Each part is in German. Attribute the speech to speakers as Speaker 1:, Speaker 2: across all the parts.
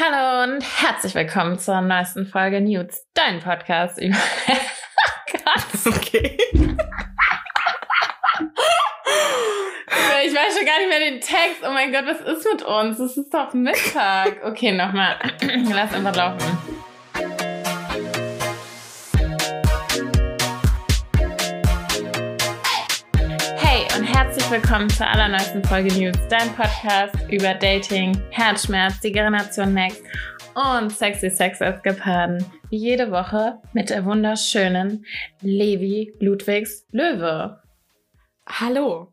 Speaker 1: Hallo und herzlich willkommen zur neuesten Folge Nudes, dein Podcast über. Gott.
Speaker 2: Okay.
Speaker 1: Ich weiß schon gar nicht mehr den Text. Oh mein Gott, was ist mit uns? Es ist doch Mittag. Okay, nochmal. Lass einfach laufen. Und herzlich willkommen zur allerneuesten Folge News, dein Podcast über Dating, Herzschmerz, die Generation Next und sexy Sex als Geparden. Wie jede Woche mit der wunderschönen Levi Ludwigs Löwe.
Speaker 2: Hallo.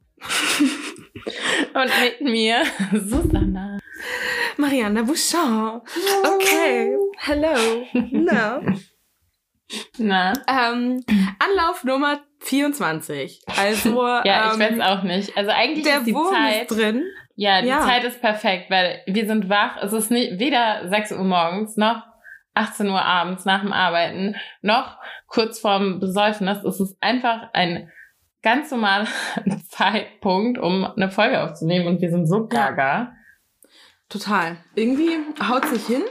Speaker 1: Und mit mir Susanna.
Speaker 2: Marianne Bouchon. Okay. Hello. Na.
Speaker 1: Na?
Speaker 2: Ähm, Anlauf Nummer 24. Also,
Speaker 1: Ja, ich
Speaker 2: ähm,
Speaker 1: weiß auch nicht. Also eigentlich
Speaker 2: der
Speaker 1: ist die
Speaker 2: Wurm
Speaker 1: Zeit.
Speaker 2: ist drin.
Speaker 1: Ja, die
Speaker 2: Ja.
Speaker 1: Zeit ist perfekt, weil wir sind wach. Es ist nicht, weder 6 Uhr morgens noch 18 Uhr abends nach dem Arbeiten noch kurz vorm Besäufnis. Es ist einfach ein ganz normaler Zeitpunkt, um eine Folge aufzunehmen und wir sind so gaga.
Speaker 2: Total. Irgendwie haut sich hin.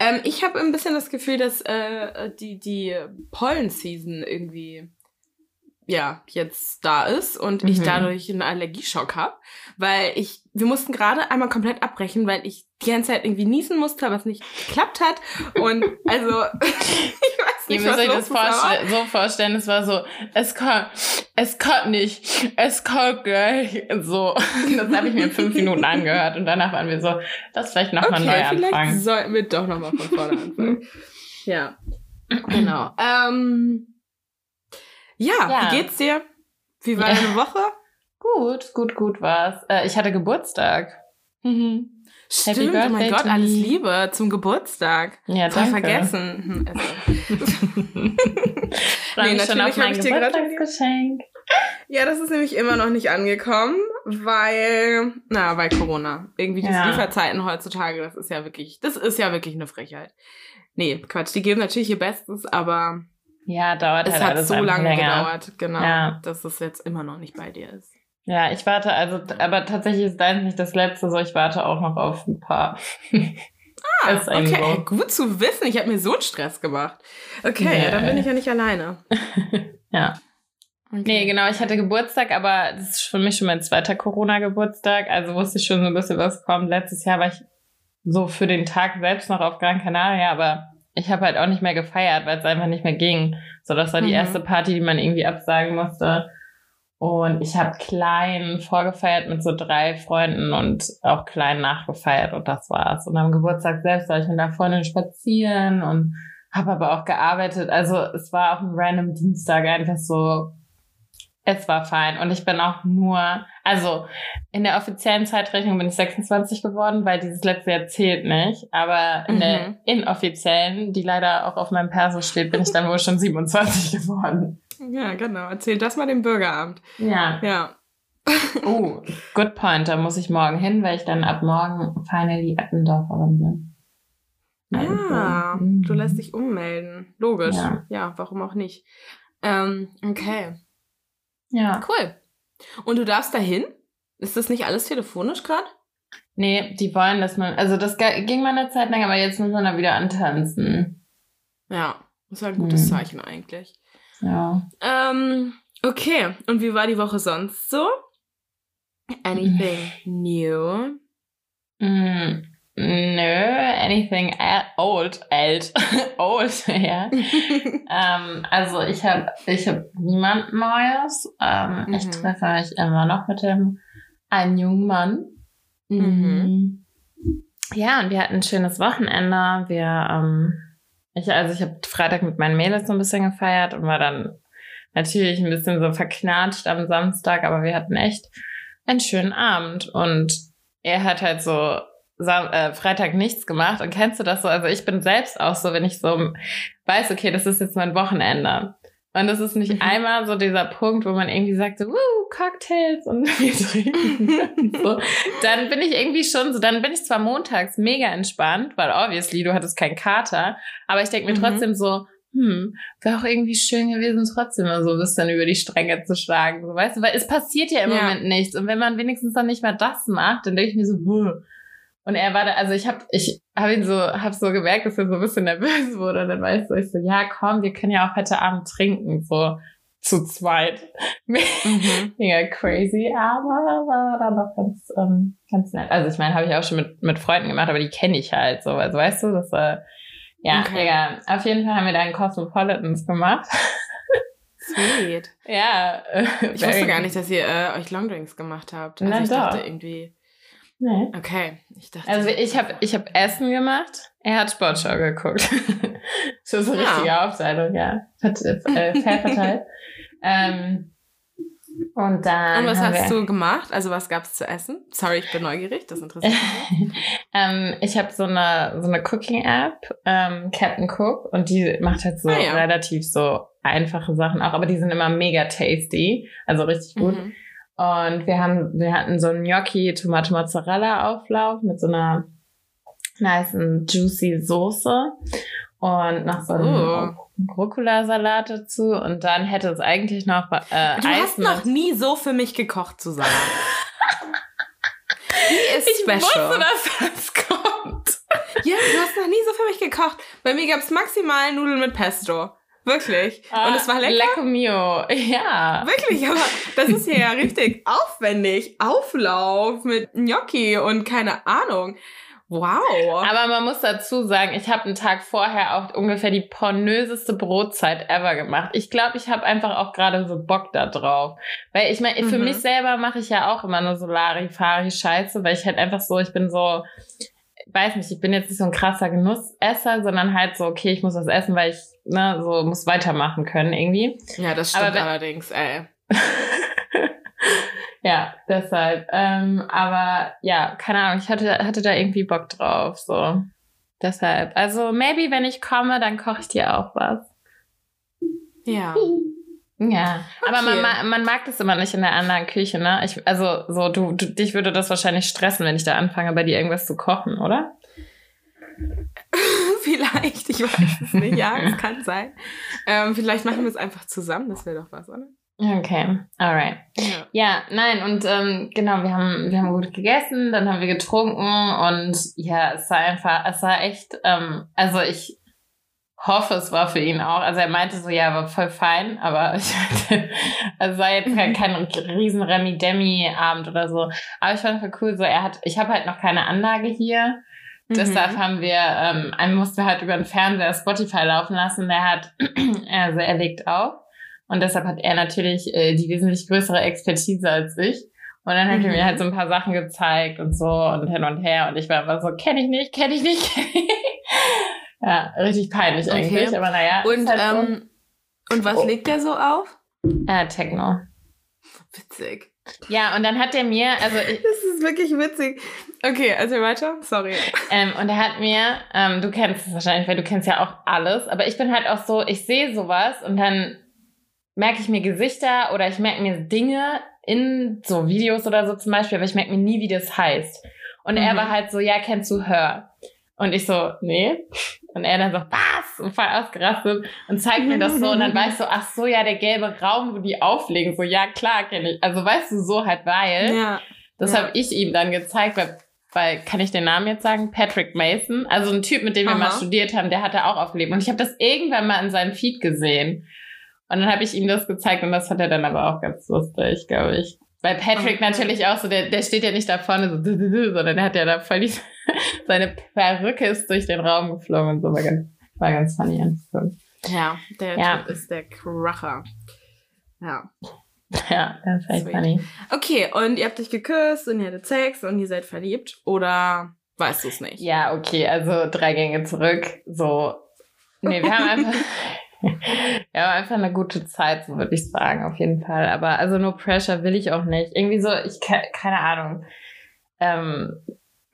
Speaker 2: Ähm, ich habe ein bisschen das Gefühl, dass äh, die, die Pollen-Season irgendwie ja, jetzt da ist und ich
Speaker 1: Mhm.
Speaker 2: dadurch einen Allergieschock habe, weil ich, wir mussten gerade einmal komplett abbrechen, weil ich die ganze Zeit irgendwie niesen musste, was nicht geklappt hat und also, ich weiß
Speaker 1: Ihr
Speaker 2: nicht,
Speaker 1: müsst
Speaker 2: was
Speaker 1: euch das vorstellen, so vorstellen, es war so, es kommt, es kommt nicht, es kommt gleich, so. Das habe ich mir in fünf Minuten angehört und danach waren wir so, das vielleicht nochmal
Speaker 2: okay,
Speaker 1: neu
Speaker 2: vielleicht
Speaker 1: anfangen.
Speaker 2: sollten wir doch nochmal von vorne anfangen. ja, genau. Ähm, ja,
Speaker 1: Ja.
Speaker 2: wie geht's dir? Wie war deine Woche?
Speaker 1: Gut, gut, gut war's. Äh, ich hatte Geburtstag. Mhm.
Speaker 2: Stimmt,
Speaker 1: Happy
Speaker 2: oh mein
Speaker 1: Birthday
Speaker 2: Gott, alles. Liebe zum Geburtstag.
Speaker 1: Ja,
Speaker 2: Voll
Speaker 1: danke.
Speaker 2: vergessen. Also. Nee, natürlich hab
Speaker 1: mein
Speaker 2: ich dir
Speaker 1: Geburtstagsgeschenk.
Speaker 2: Ja, das ist nämlich immer noch nicht angekommen, weil, na, weil Corona. Irgendwie diese
Speaker 1: Ja.
Speaker 2: Lieferzeiten heutzutage, das ist ja wirklich, das ist ja wirklich eine Frechheit. Nee, Quatsch, die geben natürlich ihr Bestes, aber
Speaker 1: Ja, dauert
Speaker 2: es
Speaker 1: halt
Speaker 2: hat
Speaker 1: alles
Speaker 2: so lange
Speaker 1: länger.
Speaker 2: gedauert, genau,
Speaker 1: Ja.
Speaker 2: dass es jetzt immer noch nicht bei dir ist.
Speaker 1: Ja, ich warte, also, aber tatsächlich ist deins nicht das letzte, so ich warte auch noch auf ein paar.
Speaker 2: Ah, okay,
Speaker 1: so.
Speaker 2: gut zu wissen. Ich habe mir so einen Stress gemacht. Okay,
Speaker 1: Ja.
Speaker 2: dann bin ich ja nicht alleine.
Speaker 1: ja.
Speaker 2: Okay.
Speaker 1: Nee, genau, ich hatte Geburtstag, aber das ist für mich schon mein zweiter Corona-Geburtstag, also wusste ich schon so ein bisschen, was kommt. Letztes Jahr war ich so für den Tag selbst noch auf Gran Canaria, aber ich habe halt auch nicht mehr gefeiert, weil es einfach nicht mehr ging. So, das war die
Speaker 2: Mhm.
Speaker 1: erste Party, die man irgendwie absagen musste. Und ich habe klein vorgefeiert mit so drei Freunden und auch klein nachgefeiert und das war's. Und am Geburtstag selbst war ich mit einer Freundin spazieren und habe aber auch gearbeitet. Also es war auch ein random Dienstag einfach so. Es war fein und ich bin auch nur, also in der offiziellen Zeitrechnung bin ich 26 geworden, weil dieses letzte Jahr zählt nicht. Aber in der
Speaker 2: Mhm.
Speaker 1: inoffiziellen, die leider auch auf meinem Perso steht, bin ich dann wohl schon 27 geworden.
Speaker 2: Ja, genau. Erzähl das mal dem Bürgeramt.
Speaker 1: Ja.
Speaker 2: Ja.
Speaker 1: Oh, good point. Da muss ich morgen hin, weil ich dann ab morgen finally Eppendorferin bin.
Speaker 2: Ah,
Speaker 1: Mhm.
Speaker 2: du lässt dich ummelden. Logisch.
Speaker 1: Ja.
Speaker 2: Ja, warum auch nicht. Ähm, okay.
Speaker 1: Ja.
Speaker 2: Cool. Und du darfst dahin? Ist das nicht alles telefonisch gerade?
Speaker 1: Nee, die wollen, dass man, also das ging mal eine Zeit lang, aber jetzt muss man da wieder antanzen.
Speaker 2: Ja, ist ja ein gutes
Speaker 1: Hm.
Speaker 2: Zeichen eigentlich.
Speaker 1: Ja.
Speaker 2: Ähm, okay. Und wie war die Woche sonst so? Anything new?
Speaker 1: Mm, nö, anything old, alt, old, ja. ähm, also ich habe ich hab niemand Neues. Ähm, Ich
Speaker 2: Mhm.
Speaker 1: treffe mich immer noch mit dem einen jungen Mann.
Speaker 2: Mhm.
Speaker 1: Ja, und wir hatten ein schönes Wochenende. Wir, ähm, ich, also ich habe Freitag mit meinen Mädels so ein bisschen gefeiert und war dann natürlich ein bisschen so verknatscht am Samstag, aber wir hatten echt einen schönen Abend und er hat halt so Freitag nichts gemacht und kennst du das so? Also ich bin selbst auch so, wenn ich so weiß, okay, das ist jetzt mein Wochenende. Und das ist nicht
Speaker 2: Mhm.
Speaker 1: einmal so dieser Punkt, wo man irgendwie sagt, so, Woo, Cocktails und wir trinken. so. Dann bin ich irgendwie schon so, dann bin ich zwar montags mega entspannt, weil obviously du hattest keinen Kater, aber ich denke mir
Speaker 2: Mhm.
Speaker 1: trotzdem so, hm, wäre auch irgendwie schön gewesen, trotzdem mal so ein bisschen über die Stränge zu schlagen, so, weißt du, weil es passiert ja im
Speaker 2: Ja.
Speaker 1: Moment nichts und wenn man wenigstens dann nicht mehr das macht, dann denke ich mir so, Wuh, Und er war da, also ich habe ich hab ihn so, hab so gemerkt, dass er so ein bisschen nervös wurde. Und dann war ich so, ich so, ja, komm, wir können ja auch heute Abend trinken, so zu zweit. Mhm. Mega crazy, aber war dann doch ganz, ähm, ganz nett. Also ich meine, habe ich auch schon mit, mit Freunden gemacht, aber die kenne ich halt so. Also weißt du, das war, ja, okay. egal. Auf jeden Fall haben wir dann Cosmopolitans gemacht.
Speaker 2: Sweet.
Speaker 1: ja.
Speaker 2: Äh, ich wusste gar nicht, dass ihr äh, euch Longdrinks gemacht habt. Also
Speaker 1: Na,
Speaker 2: ich
Speaker 1: doch.
Speaker 2: dachte irgendwie.
Speaker 1: Nee.
Speaker 2: Okay, ich dachte.
Speaker 1: Also ich habe ich hab Essen gemacht, er hat Sportschau geguckt. so ist eine
Speaker 2: Ja.
Speaker 1: richtige Aufteilung, ja. Hat äh, fair verteilt. ähm, und dann.
Speaker 2: Und was hast
Speaker 1: wir,
Speaker 2: du gemacht? Also was gab's zu essen? Sorry, ich bin neugierig, das interessiert mich.
Speaker 1: ähm, ich habe so eine so eine Cooking-App, ähm, Captain Cook, und die macht halt so
Speaker 2: Ah, ja.
Speaker 1: relativ so einfache Sachen auch, aber die sind immer mega tasty, also richtig gut.
Speaker 2: Mhm.
Speaker 1: Und wir haben, wir hatten so einen Gnocchi Tomate Mozzarella Auflauf mit so einer nice juicy Soße und noch so einen Rucola-Salat dazu. Und dann hätte es eigentlich noch äh,
Speaker 2: Du
Speaker 1: Eis
Speaker 2: hast noch nie so für mich gekocht, Susanne. Die ist
Speaker 1: Ich
Speaker 2: special.
Speaker 1: wusste, dass das kommt.
Speaker 2: Ja, du hast noch nie so für mich gekocht. Bei mir gab's maximal Nudeln mit Pesto. Wirklich. Und es war lecker.
Speaker 1: Lecco mio. Ja.
Speaker 2: Wirklich, aber das ist hier ja richtig aufwendig. Auflauf mit Gnocchi und keine Ahnung. Wow.
Speaker 1: Aber man muss dazu sagen, ich habe einen Tag vorher auch ungefähr die pornöseste Brotzeit ever gemacht. Ich glaube, ich habe einfach auch gerade so Bock da drauf. Weil ich meine, für
Speaker 2: Mhm.
Speaker 1: mich selber mache ich ja auch immer nur so Larifari-Scheiße, weil ich halt einfach so, ich bin so, weiß nicht, ich bin jetzt nicht so ein krasser Genussesser, sondern halt so, okay, ich muss was essen, weil ich, ne, so muss weitermachen können irgendwie.
Speaker 2: ja, das stimmt
Speaker 1: wenn-
Speaker 2: allerdings, ey.
Speaker 1: Ja, deshalb. Ähm, aber ja, keine Ahnung, ich hatte, hatte da irgendwie Bock drauf, so. Deshalb. Also, maybe, wenn ich komme, dann koche ich dir auch was.
Speaker 2: Ja.
Speaker 1: Ja, aber
Speaker 2: Okay.
Speaker 1: man, ma- man mag das immer nicht in der anderen Küche, ne? Ich, also, so, du, du, dich würde das wahrscheinlich stressen, wenn ich da anfange, bei dir irgendwas zu kochen, oder?
Speaker 2: vielleicht, ich weiß es nicht. Ja, es kann sein. Ähm, vielleicht machen wir es einfach zusammen, das wäre doch was, oder?
Speaker 1: Okay, alright.
Speaker 2: Ja.
Speaker 1: Ja, nein, und ähm, genau, wir haben, wir haben gut gegessen, dann haben wir getrunken und ja, es war einfach, es war echt, ähm, also ich hoffe, es war für ihn auch. Also er meinte so, ja, war voll fein, aber ich meinte, also es war jetzt kein, kein riesen Remi-Demi-Abend oder so. Aber ich fand voll cool, so er hat, ich habe halt noch keine Anlage hier. Deshalb
Speaker 2: Mhm.
Speaker 1: haben wir, ähm, einen mussten wir halt über den Fernseher Spotify laufen lassen. Der hat, also er legt auf. Und deshalb hat er natürlich äh, die wesentlich größere Expertise als ich. Und dann hat er
Speaker 2: Mhm.
Speaker 1: mir halt so ein paar Sachen gezeigt und so und hin und her. Und ich war immer so, kenne ich nicht, kenne ich nicht, kenn ich nicht. Ja, richtig peinlich
Speaker 2: Okay.
Speaker 1: eigentlich, aber naja.
Speaker 2: Und,
Speaker 1: halt so.
Speaker 2: ähm, und was
Speaker 1: Oh.
Speaker 2: legt der so auf?
Speaker 1: äh, Techno.
Speaker 2: Witzig.
Speaker 1: Ja, und dann hat er mir, also ich,
Speaker 2: Das ist wirklich witzig. Okay, also weiter. Sorry.
Speaker 1: Ähm, und er hat mir, ähm, du kennst es wahrscheinlich, weil du kennst ja auch alles, aber ich bin halt auch so, ich sehe sowas und dann merke ich mir Gesichter oder ich merke mir Dinge in so Videos oder so zum Beispiel, aber ich merke mir nie, wie das heißt. Und er
Speaker 2: Mhm.
Speaker 1: war halt so, ja, kennst du Hör? Und ich so, nee. Und er dann so, was? Und voll ausgerastet und zeigt mir das so. Und dann war ich so, ach so, ja, der gelbe Raum, wo die auflegen. So, ja, klar, kenne ich. Also weißt du, so halt, weil.
Speaker 2: Ja.
Speaker 1: Das
Speaker 2: Ja.
Speaker 1: habe ich ihm dann gezeigt, weil, weil, kann ich den Namen jetzt sagen? Patrick Mason. Also ein Typ, mit dem wir
Speaker 2: Aha.
Speaker 1: mal studiert haben, der hatte auch aufgelebt. Und ich habe das irgendwann mal in seinem Feed gesehen. Und dann habe ich ihm das gezeigt und das fand er dann aber auch ganz lustig, glaube ich. Weil Patrick
Speaker 2: Okay.
Speaker 1: natürlich auch so, der, der steht ja nicht da vorne so, sondern der hat ja da voll die, seine Perücke ist durch den Raum geflogen und so. War ganz, war ganz funny.
Speaker 2: Ja, der
Speaker 1: Ja.
Speaker 2: Typ ist der Kracher. Ja.
Speaker 1: Ja, das ist echt
Speaker 2: Sweet.
Speaker 1: funny.
Speaker 2: Okay, und ihr habt euch geküsst und ihr hattet Sex und ihr seid verliebt oder weißt du es nicht?
Speaker 1: Ja, okay, also drei Gänge zurück. So. Nee, wir haben einfach. wir haben einfach eine gute Zeit, so würde ich sagen, auf jeden Fall. Aber also no pressure will ich auch nicht. Irgendwie so, ich ke- keine Ahnung. Ähm,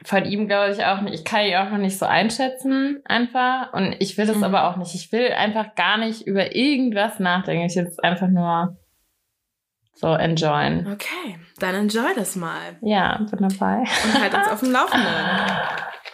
Speaker 1: von ihm glaube ich auch nicht. Ich kann ihn auch noch nicht so einschätzen, einfach. Und ich will das
Speaker 2: Mhm.
Speaker 1: aber auch nicht. Ich will einfach gar nicht über irgendwas nachdenken. Ich will es einfach nur so enjoyen.
Speaker 2: Okay, dann enjoy das mal
Speaker 1: Ja, bin dabei.
Speaker 2: und halt uns auf dem Laufenden.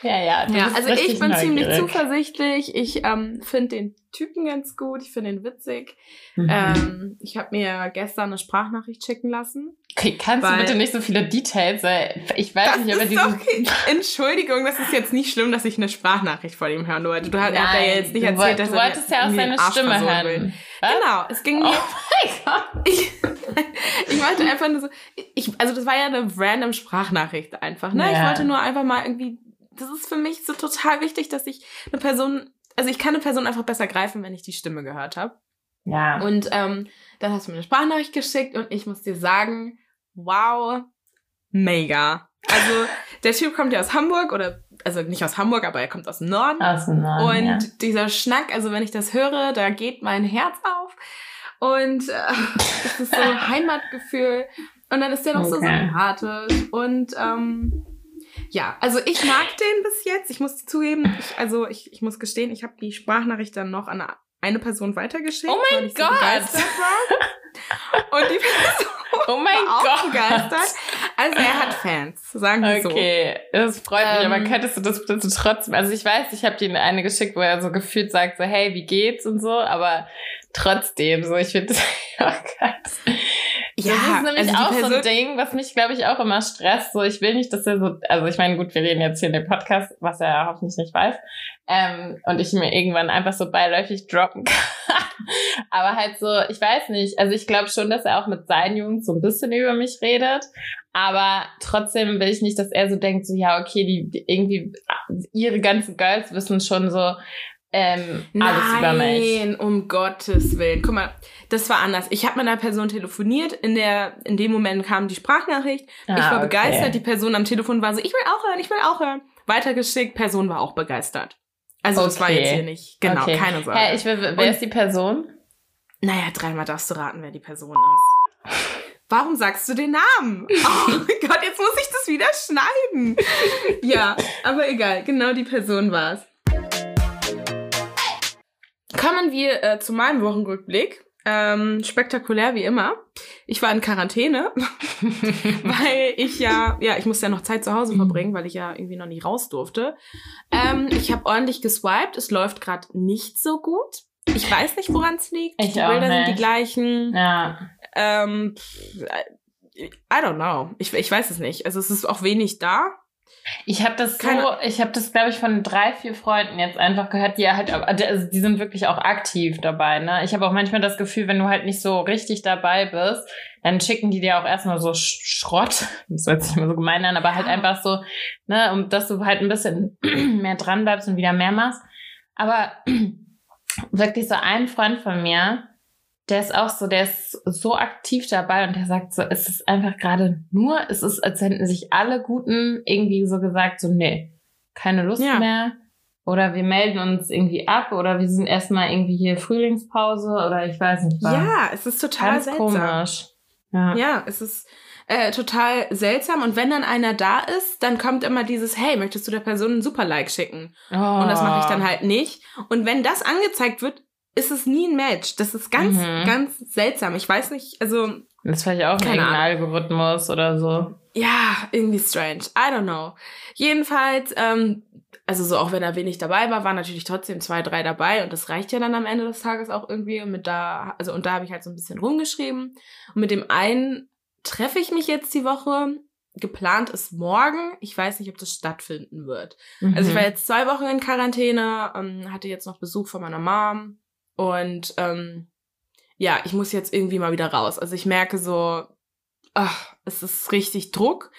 Speaker 1: Ja, ja.
Speaker 2: Ja, also ich bin ziemlich
Speaker 1: neugierig.
Speaker 2: zuversichtlich. Ich ähm, finde den Typen ganz gut. Ich finde ihn witzig.
Speaker 1: Mhm.
Speaker 2: Ähm, ich habe mir gestern eine Sprachnachricht schicken lassen.
Speaker 1: Okay, kannst du bitte nicht so viele Details, weil ich weiß nicht, aber
Speaker 2: diese. Okay. Entschuldigung, das ist jetzt nicht schlimm, dass ich eine Sprachnachricht von ihm hören wollte. Du hast ja jetzt nicht erzählt, dass
Speaker 1: du wolltest ja auch seine Stimme hören. Will.
Speaker 2: Genau, es ging mir. Oh mein Gott. Ich, ich wollte einfach nur so. Ich, also, das war ja eine random Sprachnachricht einfach, ne? Ja. Ich wollte nur einfach mal irgendwie. Das ist für mich so total wichtig, dass ich eine Person. Also, ich kann eine Person einfach besser greifen, wenn ich die Stimme gehört habe.
Speaker 1: Ja.
Speaker 2: Und ähm, dann hast du mir eine Sprachnachricht geschickt und ich muss dir sagen, wow, mega. Also der Typ kommt ja aus Hamburg oder also nicht aus Hamburg, aber er kommt aus dem Norden.
Speaker 1: Aus dem Norden.
Speaker 2: Und
Speaker 1: ja.
Speaker 2: dieser Schnack, also wenn ich das höre, da geht mein Herz auf und äh, es ist so ein Heimatgefühl und dann ist der noch okay. so sympathisch und ähm, ja, also ich mag den bis jetzt. Ich muss zugeben, ich, also ich, ich muss gestehen, ich habe die Sprachnachricht dann noch an eine Person weitergeschickt.
Speaker 1: Oh mein Gott! So
Speaker 2: und die Person
Speaker 1: oh mein war Gott.
Speaker 2: auch begeistert. Also er hat Fans, sagen wir okay. so.
Speaker 1: Okay, das freut mich, aber ähm. könntest du das bitte trotzdem, also ich weiß, ich habe dir eine geschickt, wo er so gefühlt sagt, so hey, wie geht's und so, aber trotzdem, so ich finde, oh Gott. Ja, das ist nämlich also auch Person so ein Ding, was mich, glaube ich, auch immer stresst. So, ich will nicht, dass er so, also ich meine, gut, wir reden jetzt hier in dem Podcast, was er hoffentlich nicht weiß, ähm, und ich mir irgendwann einfach so beiläufig droppen kann. Aber halt so, ich weiß nicht, also ich glaube schon, dass er auch mit seinen Jungs so ein bisschen über mich redet, aber trotzdem will ich nicht, dass er so denkt, so ja, okay, die, die irgendwie ihre ganzen Girls wissen schon so, ähm, alles
Speaker 2: Nein,
Speaker 1: über mich.
Speaker 2: Nein, um Gottes Willen. Guck mal, das war anders. Ich habe mit einer Person telefoniert. In der, in dem Moment kam die Sprachnachricht. Ah, ich war okay. begeistert. Die Person am Telefon war so, ich will auch hören, ich will auch hören. Weitergeschickt. Person war auch begeistert. Also okay. das war jetzt hier nicht. Genau, okay. keine Sorge.
Speaker 1: Hey, ich will, wer Und, ist die Person?
Speaker 2: Naja, dreimal darfst du raten, wer die Person ist. Warum sagst du den Namen? Oh Gott, jetzt muss ich das wieder schneiden. Ja, aber egal. Genau die Person war es. Kommen wir äh, zu meinem Wochenrückblick. Ähm, spektakulär wie immer. Ich war in Quarantäne, weil ich ja, ja, ich musste ja noch Zeit zu Hause verbringen, weil ich ja irgendwie noch nicht raus durfte. Ähm, ich habe ordentlich geswiped. Es läuft gerade nicht so gut. Ich weiß nicht, woran es liegt.
Speaker 1: Ich
Speaker 2: die Bilder sind die gleichen.
Speaker 1: Ja.
Speaker 2: Ähm, I don't know. Ich, ich weiß es nicht. Also es ist auch wenig da.
Speaker 1: Ich habe das Keine so, ich habe das glaube ich von drei, vier Freunden jetzt einfach gehört, die halt, also die sind wirklich auch aktiv dabei. Ne, ich habe auch manchmal das Gefühl, wenn du halt nicht so richtig dabei bist, dann schicken die dir auch erstmal so Schrott. Das hört sich immer so gemein an, aber halt einfach so, ne, um dass du halt ein bisschen mehr dran bleibst und wieder mehr machst. Aber wirklich so ein Freund von mir, der ist auch so, der ist so aktiv dabei und der sagt so, es ist einfach gerade nur, es ist, als hätten sich alle Guten irgendwie so gesagt, so, nee, keine Lust ja. mehr. Oder wir melden uns irgendwie ab oder wir sind erstmal irgendwie hier Frühlingspause oder ich weiß nicht
Speaker 2: was. Ja, es ist total
Speaker 1: Ganz
Speaker 2: seltsam.
Speaker 1: komisch.
Speaker 2: Ja. ja, es ist äh, total seltsam. Und wenn dann einer da ist, dann kommt immer dieses, hey, möchtest du der Person einen Super-Like schicken? Oh. Und das mache ich dann halt nicht. Und wenn das angezeigt wird, ist es nie ein Match. Das ist ganz, mhm. ganz seltsam. Ich weiß nicht, also.
Speaker 1: Das ist vielleicht auch ein Algorithmus oder so.
Speaker 2: Ja, irgendwie strange. I don't know. Jedenfalls, ähm, also so auch wenn er wenig dabei war, waren natürlich trotzdem zwei, drei dabei und das reicht ja dann am Ende des Tages auch irgendwie. Und mit da, also und da habe ich halt so ein bisschen rumgeschrieben. Und mit dem einen treffe ich mich jetzt die Woche. Geplant ist morgen. Ich weiß nicht, ob das stattfinden wird. Mhm. Also ich war mhm. jetzt zwei Wochen in Quarantäne, ähm, hatte jetzt noch Besuch von meiner Mom und ähm, ja, ich muss jetzt irgendwie mal wieder raus. Also ich merke so, ach, es ist richtig Druck.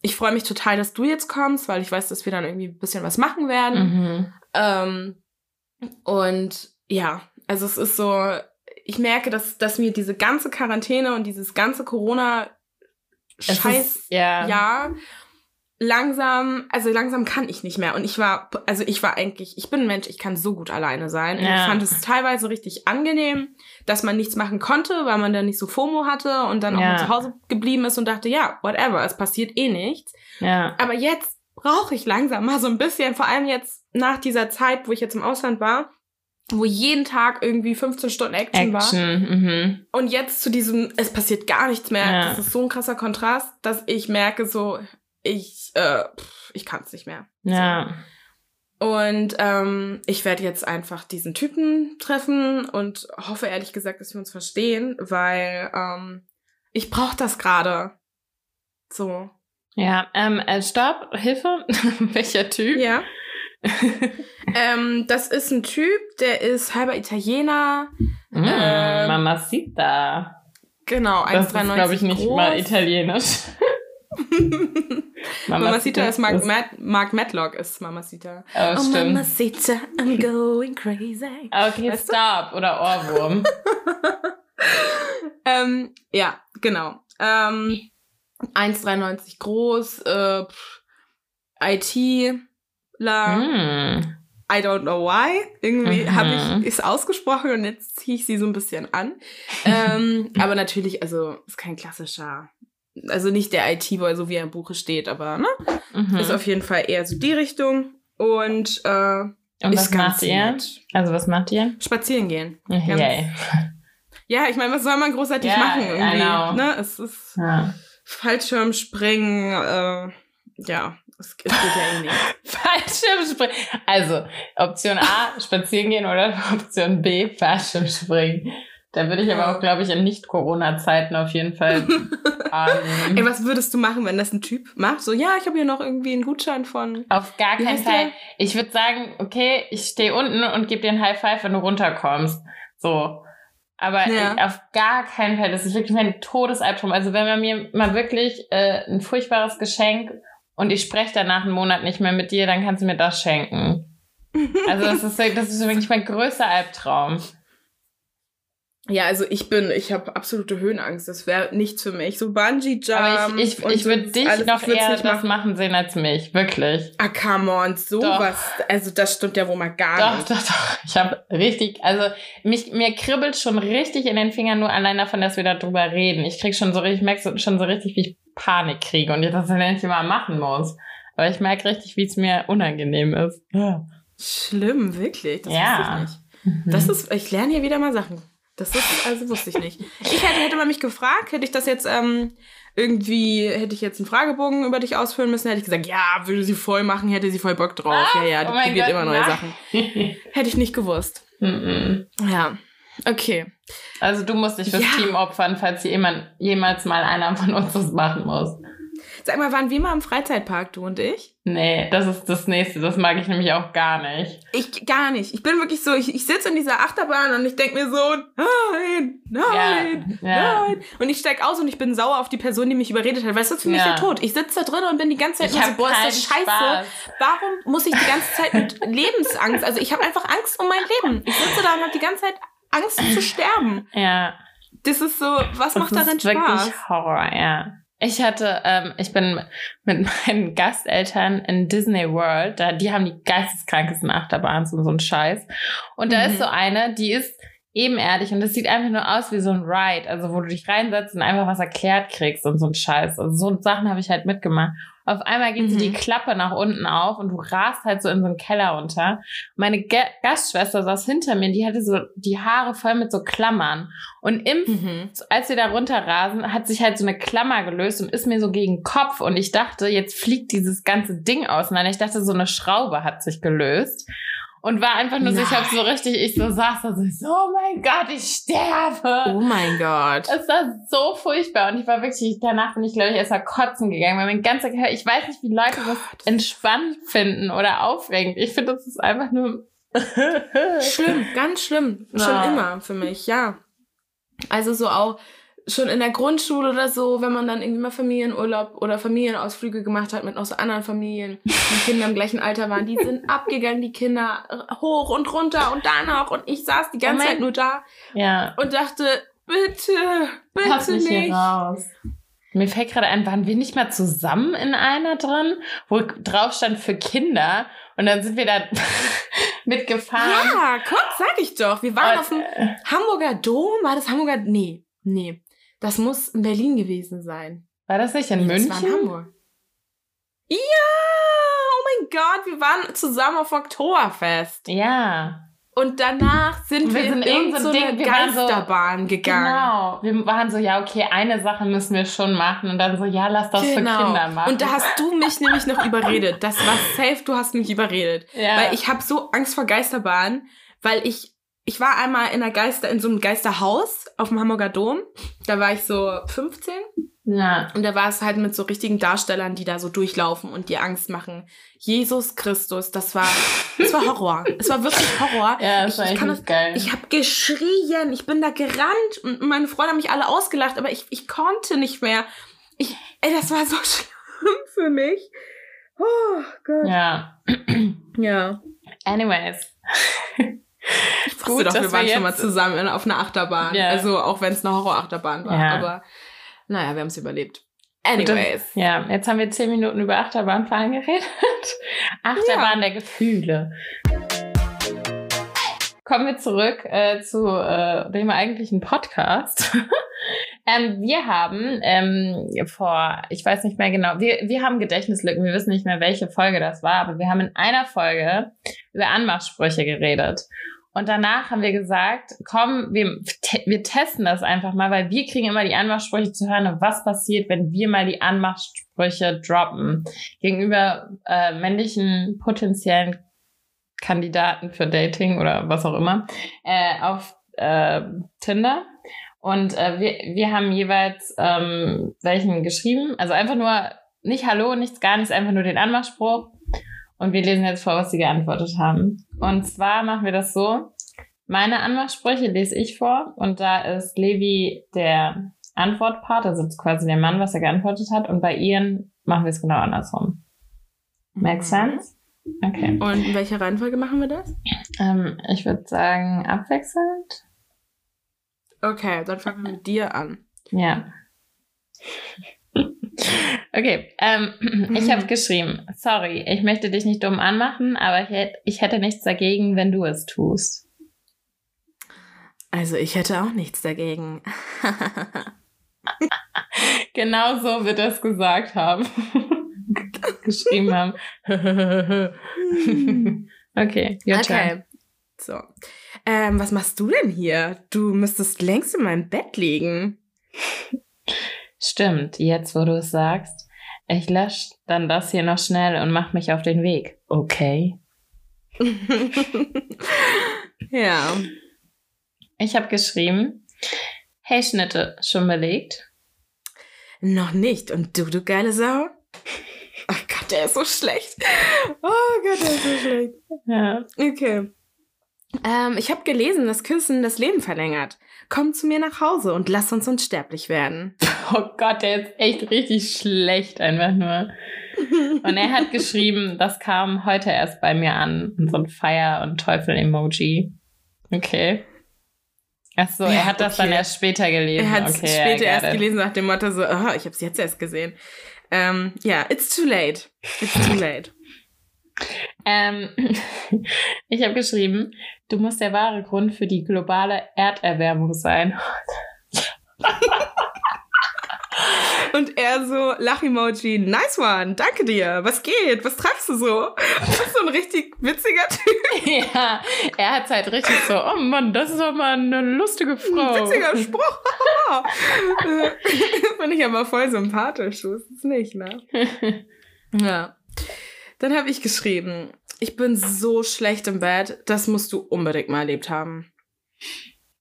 Speaker 2: Ich freue mich total, dass du jetzt kommst, weil ich weiß, dass wir dann irgendwie ein bisschen was machen werden.
Speaker 1: Mhm.
Speaker 2: Ähm, und ja, also es ist so, ich merke, dass, dass mir diese ganze Quarantäne und dieses ganze Corona Scheiß
Speaker 1: ja.
Speaker 2: Langsam, also langsam kann ich nicht mehr. Und ich war, also ich war eigentlich, ich bin ein Mensch, ich kann so gut alleine sein. Und ja. ich fand es teilweise richtig angenehm, dass man nichts machen konnte, weil man dann nicht so FOMO hatte und dann auch ja. zu Hause geblieben ist und dachte, ja, whatever, es passiert eh nichts.
Speaker 1: Ja.
Speaker 2: Aber jetzt brauche ich langsam mal so ein bisschen, vor allem jetzt nach dieser Zeit, wo ich jetzt im Ausland war, wo jeden Tag irgendwie 15 Stunden Action,
Speaker 1: Action war. Mhm.
Speaker 2: Und jetzt zu diesem, es passiert gar nichts mehr. Ja. Das ist so ein krasser Kontrast, dass ich merke so, ich, äh, ich kann es nicht mehr.
Speaker 1: Ja.
Speaker 2: Und ähm, ich werde jetzt einfach diesen Typen treffen und hoffe ehrlich gesagt, dass wir uns verstehen, weil ähm, ich brauche das gerade. So.
Speaker 1: Ja, ähm, äh, stopp, Hilfe. Welcher Typ?
Speaker 2: Ja. ähm, das ist ein Typ, der ist halber Italiener.
Speaker 1: Mm,
Speaker 2: Ähm,
Speaker 1: Mamacita.
Speaker 2: Genau,
Speaker 1: Das ist,
Speaker 2: 1,93
Speaker 1: glaube ich, nicht
Speaker 2: groß.
Speaker 1: mal italienisch.
Speaker 2: Mamacita ist Mark,
Speaker 1: ist-
Speaker 2: Matt, Mark Matlock ist Mamacita.
Speaker 1: Oh, stimmt.
Speaker 2: Mamacita, I'm going crazy.
Speaker 1: Okay,
Speaker 2: Weißt du?
Speaker 1: stop. Oder Ohrwurm.
Speaker 2: Ähm, ja, genau. Ähm, 1,93 groß, äh, ITler,
Speaker 1: mm.
Speaker 2: I don't know why. Irgendwie
Speaker 1: Mhm.
Speaker 2: habe ich es ausgesprochen und jetzt ziehe ich sie so ein bisschen an. ähm, aber natürlich, also ist kein klassischer, also nicht der IT-Boy, so wie er im Buche steht, aber ne,
Speaker 1: Mhm.
Speaker 2: ist auf jeden Fall eher so die Richtung und äh,
Speaker 1: Und
Speaker 2: ist
Speaker 1: was macht ihr?
Speaker 2: nett.
Speaker 1: Also, was macht ihr?
Speaker 2: Spazieren gehen.
Speaker 1: Yay.
Speaker 2: Ja, ich meine, was soll man großartig
Speaker 1: Ja,
Speaker 2: machen irgendwie?
Speaker 1: know.
Speaker 2: Ne? Es ist
Speaker 1: Ja.
Speaker 2: Fallschirmspringen, äh, ja, es, es geht ja eh nicht.
Speaker 1: Fallschirmspringen. Also, Option A, spazieren gehen oder Option B, Fallschirmspringen. Da würde ich aber auch, glaube ich, in Nicht-Corona-Zeiten auf jeden Fall
Speaker 2: Ey,
Speaker 1: ähm,
Speaker 2: was würdest du machen, wenn das ein Typ macht? So, ja, ich habe hier noch irgendwie einen Gutschein von.
Speaker 1: Auf gar keinen Fall.
Speaker 2: der?
Speaker 1: Ich würde sagen, okay, ich stehe unten und gebe dir ein High Five, wenn du runterkommst. So. Aber
Speaker 2: Ja.
Speaker 1: ich, auf gar keinen Fall. Das ist wirklich mein Todesalbtraum. Also wenn man mir mal wirklich äh, ein furchtbares Geschenk und ich spreche danach einen Monat nicht mehr mit dir, dann kannst du mir das schenken. Also das ist, das ist wirklich mein größter Albtraum.
Speaker 2: Ja, also ich bin, ich habe absolute Höhenangst. Das wäre nichts für mich. So Bungee Jump.
Speaker 1: Aber ich, ich, ich würde dich
Speaker 2: alles,
Speaker 1: noch
Speaker 2: ich
Speaker 1: eher
Speaker 2: nicht
Speaker 1: das
Speaker 2: machen.
Speaker 1: machen sehen als mich. Wirklich.
Speaker 2: Ah, come on, sowas. Also das stimmt ja wohl mal gar
Speaker 1: Doch,
Speaker 2: nicht.
Speaker 1: doch, doch. Ich habe richtig, also mich, mir kribbelt schon richtig in den Fingern nur allein davon, dass wir darüber reden. Ich krieg schon so richtig, ich merke so, schon so richtig, wie ich Panik kriege und jetzt das dann endlich mal machen muss. Aber ich merke richtig, wie es mir unangenehm ist. Ja.
Speaker 2: Schlimm, wirklich. Das
Speaker 1: Ja.
Speaker 2: wusste ich nicht. Das ist, ich lerne hier wieder mal Sachen. Das ist, also wusste ich nicht. Ich hätte, hätte man mich gefragt, hätte ich das jetzt ähm, irgendwie, hätte ich jetzt einen Fragebogen über dich ausfüllen müssen, hätte ich gesagt, ja, würde sie voll machen, hätte sie voll Bock drauf. ja, ja, die
Speaker 1: oh
Speaker 2: probiert
Speaker 1: Gott,
Speaker 2: immer neue
Speaker 1: nein.
Speaker 2: Sachen. Hätte ich nicht gewusst.
Speaker 1: Mhm.
Speaker 2: Ja. Okay.
Speaker 1: also du musst dich fürs
Speaker 2: Ja.
Speaker 1: Team opfern, falls jemand, jemals mal einer von uns das machen muss.
Speaker 2: Sag mal, waren wir mal im Freizeitpark, du und ich?
Speaker 1: Nee, das ist das nächste. Das mag ich nämlich auch gar nicht.
Speaker 2: Ich gar nicht. Ich bin wirklich so, ich, ich sitze in dieser Achterbahn und ich denke mir so, nein, nein,
Speaker 1: Ja, ja.
Speaker 2: nein. Und ich steig aus und ich bin sauer auf die Person, die mich überredet hat. Weißt du, das ist für mich
Speaker 1: Ja.
Speaker 2: der Tod. Ich sitze da drin und bin die ganze Zeit
Speaker 1: Ich
Speaker 2: nur so, boah, ist das scheiße.
Speaker 1: Spaß.
Speaker 2: Warum muss ich die ganze Zeit mit Lebensangst? Also ich habe einfach Angst um mein Leben. Ich sitze da und habe die ganze Zeit Angst zu sterben.
Speaker 1: Ja.
Speaker 2: Das ist so, was macht
Speaker 1: das
Speaker 2: darin
Speaker 1: ist wirklich
Speaker 2: Spaß?
Speaker 1: Horror, ja. Ich hatte, ähm, ich bin mit meinen Gasteltern in Disney World, da, die haben die geisteskrankesten Achterbahnen und so ein Scheiß. Und da
Speaker 2: Mhm.
Speaker 1: ist so eine, die ist ebenerdig und das sieht einfach nur aus wie so ein Ride, also wo du dich reinsetzt und einfach was erklärt kriegst und so ein Scheiß. Also so Sachen habe ich halt mitgemacht. Auf einmal geht so
Speaker 2: Mhm.
Speaker 1: die Klappe nach unten auf und du rast halt so in so einen Keller runter. Meine Ga Gastschwester saß hinter mir, die hatte so die Haare voll mit so Klammern. Und im
Speaker 2: Mhm.
Speaker 1: als wir da runterrasen, hat sich halt so eine Klammer gelöst und ist mir so gegen den Kopf und ich dachte, jetzt fliegt dieses ganze Ding auseinander. Ich dachte, so eine Schraube hat sich gelöst und war einfach nur so, ich hab so richtig, ich so saß da so, ich so, oh mein Gott, ich sterbe.
Speaker 2: Oh mein Gott.
Speaker 1: Es war so furchtbar und ich war wirklich, danach bin ich glaube ich erst mal kotzen gegangen, weil mein ganzer Körper, ich weiß nicht, wie Leute das entspannt finden oder aufregend. Ich finde, das ist einfach nur
Speaker 2: Schlimm, ganz schlimm.
Speaker 1: Ja.
Speaker 2: Schon immer für mich, ja. Also so auch schon in der Grundschule oder so, wenn man dann irgendwie mal Familienurlaub oder Familienausflüge gemacht hat mit noch so anderen Familien, die Kinder im gleichen Alter waren, die sind abgegangen, die Kinder hoch und runter und da noch und ich saß die ganze
Speaker 1: Oh
Speaker 2: Zeit nur da
Speaker 1: Ja,
Speaker 2: und dachte, bitte,
Speaker 1: Pass
Speaker 2: bitte
Speaker 1: hier
Speaker 2: nicht.
Speaker 1: raus. Mir fällt gerade ein, waren wir nicht mal zusammen in einer drin, wo drauf stand für Kinder und dann sind wir da mitgefahren.
Speaker 2: Ja, guck, sag ich doch. Wir waren
Speaker 1: Und,
Speaker 2: auf dem
Speaker 1: äh,
Speaker 2: Hamburger Dom, war das Hamburger? Nee, nee. Das muss in Berlin gewesen sein.
Speaker 1: war das nicht in
Speaker 2: Nee,
Speaker 1: München?
Speaker 2: Das war in Hamburg. Ja! Oh mein Gott, wir waren zusammen auf Oktoberfest.
Speaker 1: Ja,
Speaker 2: Und danach sind
Speaker 1: Wir
Speaker 2: wir,
Speaker 1: sind
Speaker 2: in
Speaker 1: so
Speaker 2: irgendeine
Speaker 1: Ding- waren so-
Speaker 2: Geisterbahn gegangen.
Speaker 1: genau. Wir waren so, ja, okay, eine Sache müssen wir schon machen und dann so, ja, lass das für Kinder machen.
Speaker 2: Genau. Und da hast du mich nämlich noch überredet. Das war safe, du hast mich überredet.
Speaker 1: ja.
Speaker 2: Weil ich habe so Angst vor Geisterbahnen, weil ich ich war einmal in einer Geister in so einem Geisterhaus auf dem Hamburger Dom. Da war ich so 15
Speaker 1: Ja.
Speaker 2: Und da war es halt mit so richtigen Darstellern, die da so durchlaufen und dir Angst machen. Jesus Christus, das war, das war Horror. es war wirklich Horror.
Speaker 1: Ja, das
Speaker 2: ich,
Speaker 1: war
Speaker 2: ich kann das,
Speaker 1: geil.
Speaker 2: ich habe geschrien, ich bin da gerannt und meine Freunde haben mich alle ausgelacht, aber ich, ich konnte nicht mehr. Ich, ey, das war so schlimm für mich. Oh Gott.
Speaker 1: ja.
Speaker 2: Ja.
Speaker 1: Anyways.
Speaker 2: Ich wusste
Speaker 1: Gut,
Speaker 2: doch, wir waren
Speaker 1: wir
Speaker 2: schon mal zusammen auf einer Achterbahn.
Speaker 1: Ja.
Speaker 2: Also auch wenn es eine Horrorachterbahn war.
Speaker 1: Ja.
Speaker 2: Aber naja, wir haben es überlebt. Anyways.
Speaker 1: Ja, jetzt haben wir zehn Minuten über Achterbahnfahren geredet. Achterbahn der Gefühle. Kommen wir zurück äh, zu äh, dem eigentlichen Podcast. ähm, wir haben ähm, vor, ich weiß nicht mehr genau, wir, wir haben Gedächtnislücken, wir wissen nicht mehr, welche Folge das war, aber wir haben in einer Folge über Anmachsprüche geredet. Und danach haben wir gesagt, komm, wir, te wir testen das einfach mal, weil wir kriegen immer die Anmachsprüche zu hören. Und was passiert, wenn wir mal die Anmachsprüche droppen gegenüber äh, männlichen potenziellen Kandidaten für Dating oder was auch immer äh, auf äh, Tinder. Und äh, wir, wir haben jeweils ähm, welchen geschrieben. Also einfach nur nicht Hallo, nichts, gar nichts, einfach nur den Anmachspruch. Und wir lesen jetzt vor, was sie geantwortet haben. Und zwar machen wir das so. Meine Anmachsprüche lese ich vor und da ist Levi der Antwortpart, also quasi der Mann, was er geantwortet hat. Und bei ihren machen wir es genau andersrum. Make
Speaker 2: Mhm.
Speaker 1: sense? Okay.
Speaker 2: Und in welcher Reihenfolge machen wir das?
Speaker 1: Ähm, ich würde sagen, abwechselnd.
Speaker 2: Okay, dann fangen wir mit dir an.
Speaker 1: Ja. Okay, ähm, ich habe geschrieben, sorry, ich möchte dich nicht dumm anmachen, aber ich, hätt, ich hätte nichts dagegen, wenn du es tust.
Speaker 2: Also ich hätte auch nichts dagegen.
Speaker 1: Genau so wird es gesagt haben. Geschrieben haben. okay, your turn.
Speaker 2: okay. So. Ähm, was machst du denn hier? Du müsstest längst in meinem Bett liegen.
Speaker 1: Stimmt, jetzt wo du es sagst. Ich lösche dann das hier noch schnell und mach mich auf den Weg. Okay.
Speaker 2: ja.
Speaker 1: Ich habe geschrieben, hey Schnitte, schon belegt?
Speaker 2: Noch nicht. Und du, du geile Sau? Oh Gott, der ist so schlecht. Oh Gott, der ist so schlecht.
Speaker 1: Ja.
Speaker 2: Okay. Ähm, ich habe gelesen, dass Küssen das Leben verlängert. Komm zu mir nach Hause und lass uns unsterblich werden.
Speaker 1: Oh Gott, der ist echt richtig schlecht, einfach nur. Und er hat geschrieben, das kam heute erst bei mir an. Und so ein Feier- und Teufel-Emoji. Okay. Ach so, er
Speaker 2: Ja,
Speaker 1: hat das dann
Speaker 2: okay.
Speaker 1: erst später gelesen.
Speaker 2: Er hat es
Speaker 1: okay,
Speaker 2: später erst
Speaker 1: it.
Speaker 2: gelesen nach dem Motto so, oh, ich habe es jetzt erst gesehen. Ähm, ja, it's too late. It's too late.
Speaker 1: Ähm, ich habe geschrieben, du musst der wahre Grund für die globale Erderwärmung sein.
Speaker 2: Und er so, Lach-Emoji, nice one, danke dir, was geht, was treibst du so? Das ist so ein richtig witziger Typ,
Speaker 1: ja, er hat halt richtig so, oh Mann, das ist doch mal eine lustige Frau.
Speaker 2: witziger Spruch. Finde ich aber voll sympathisch, so ist es nicht, ne? Ja. Dann habe ich geschrieben, ich bin so schlecht im Bett, das musst du unbedingt mal erlebt haben.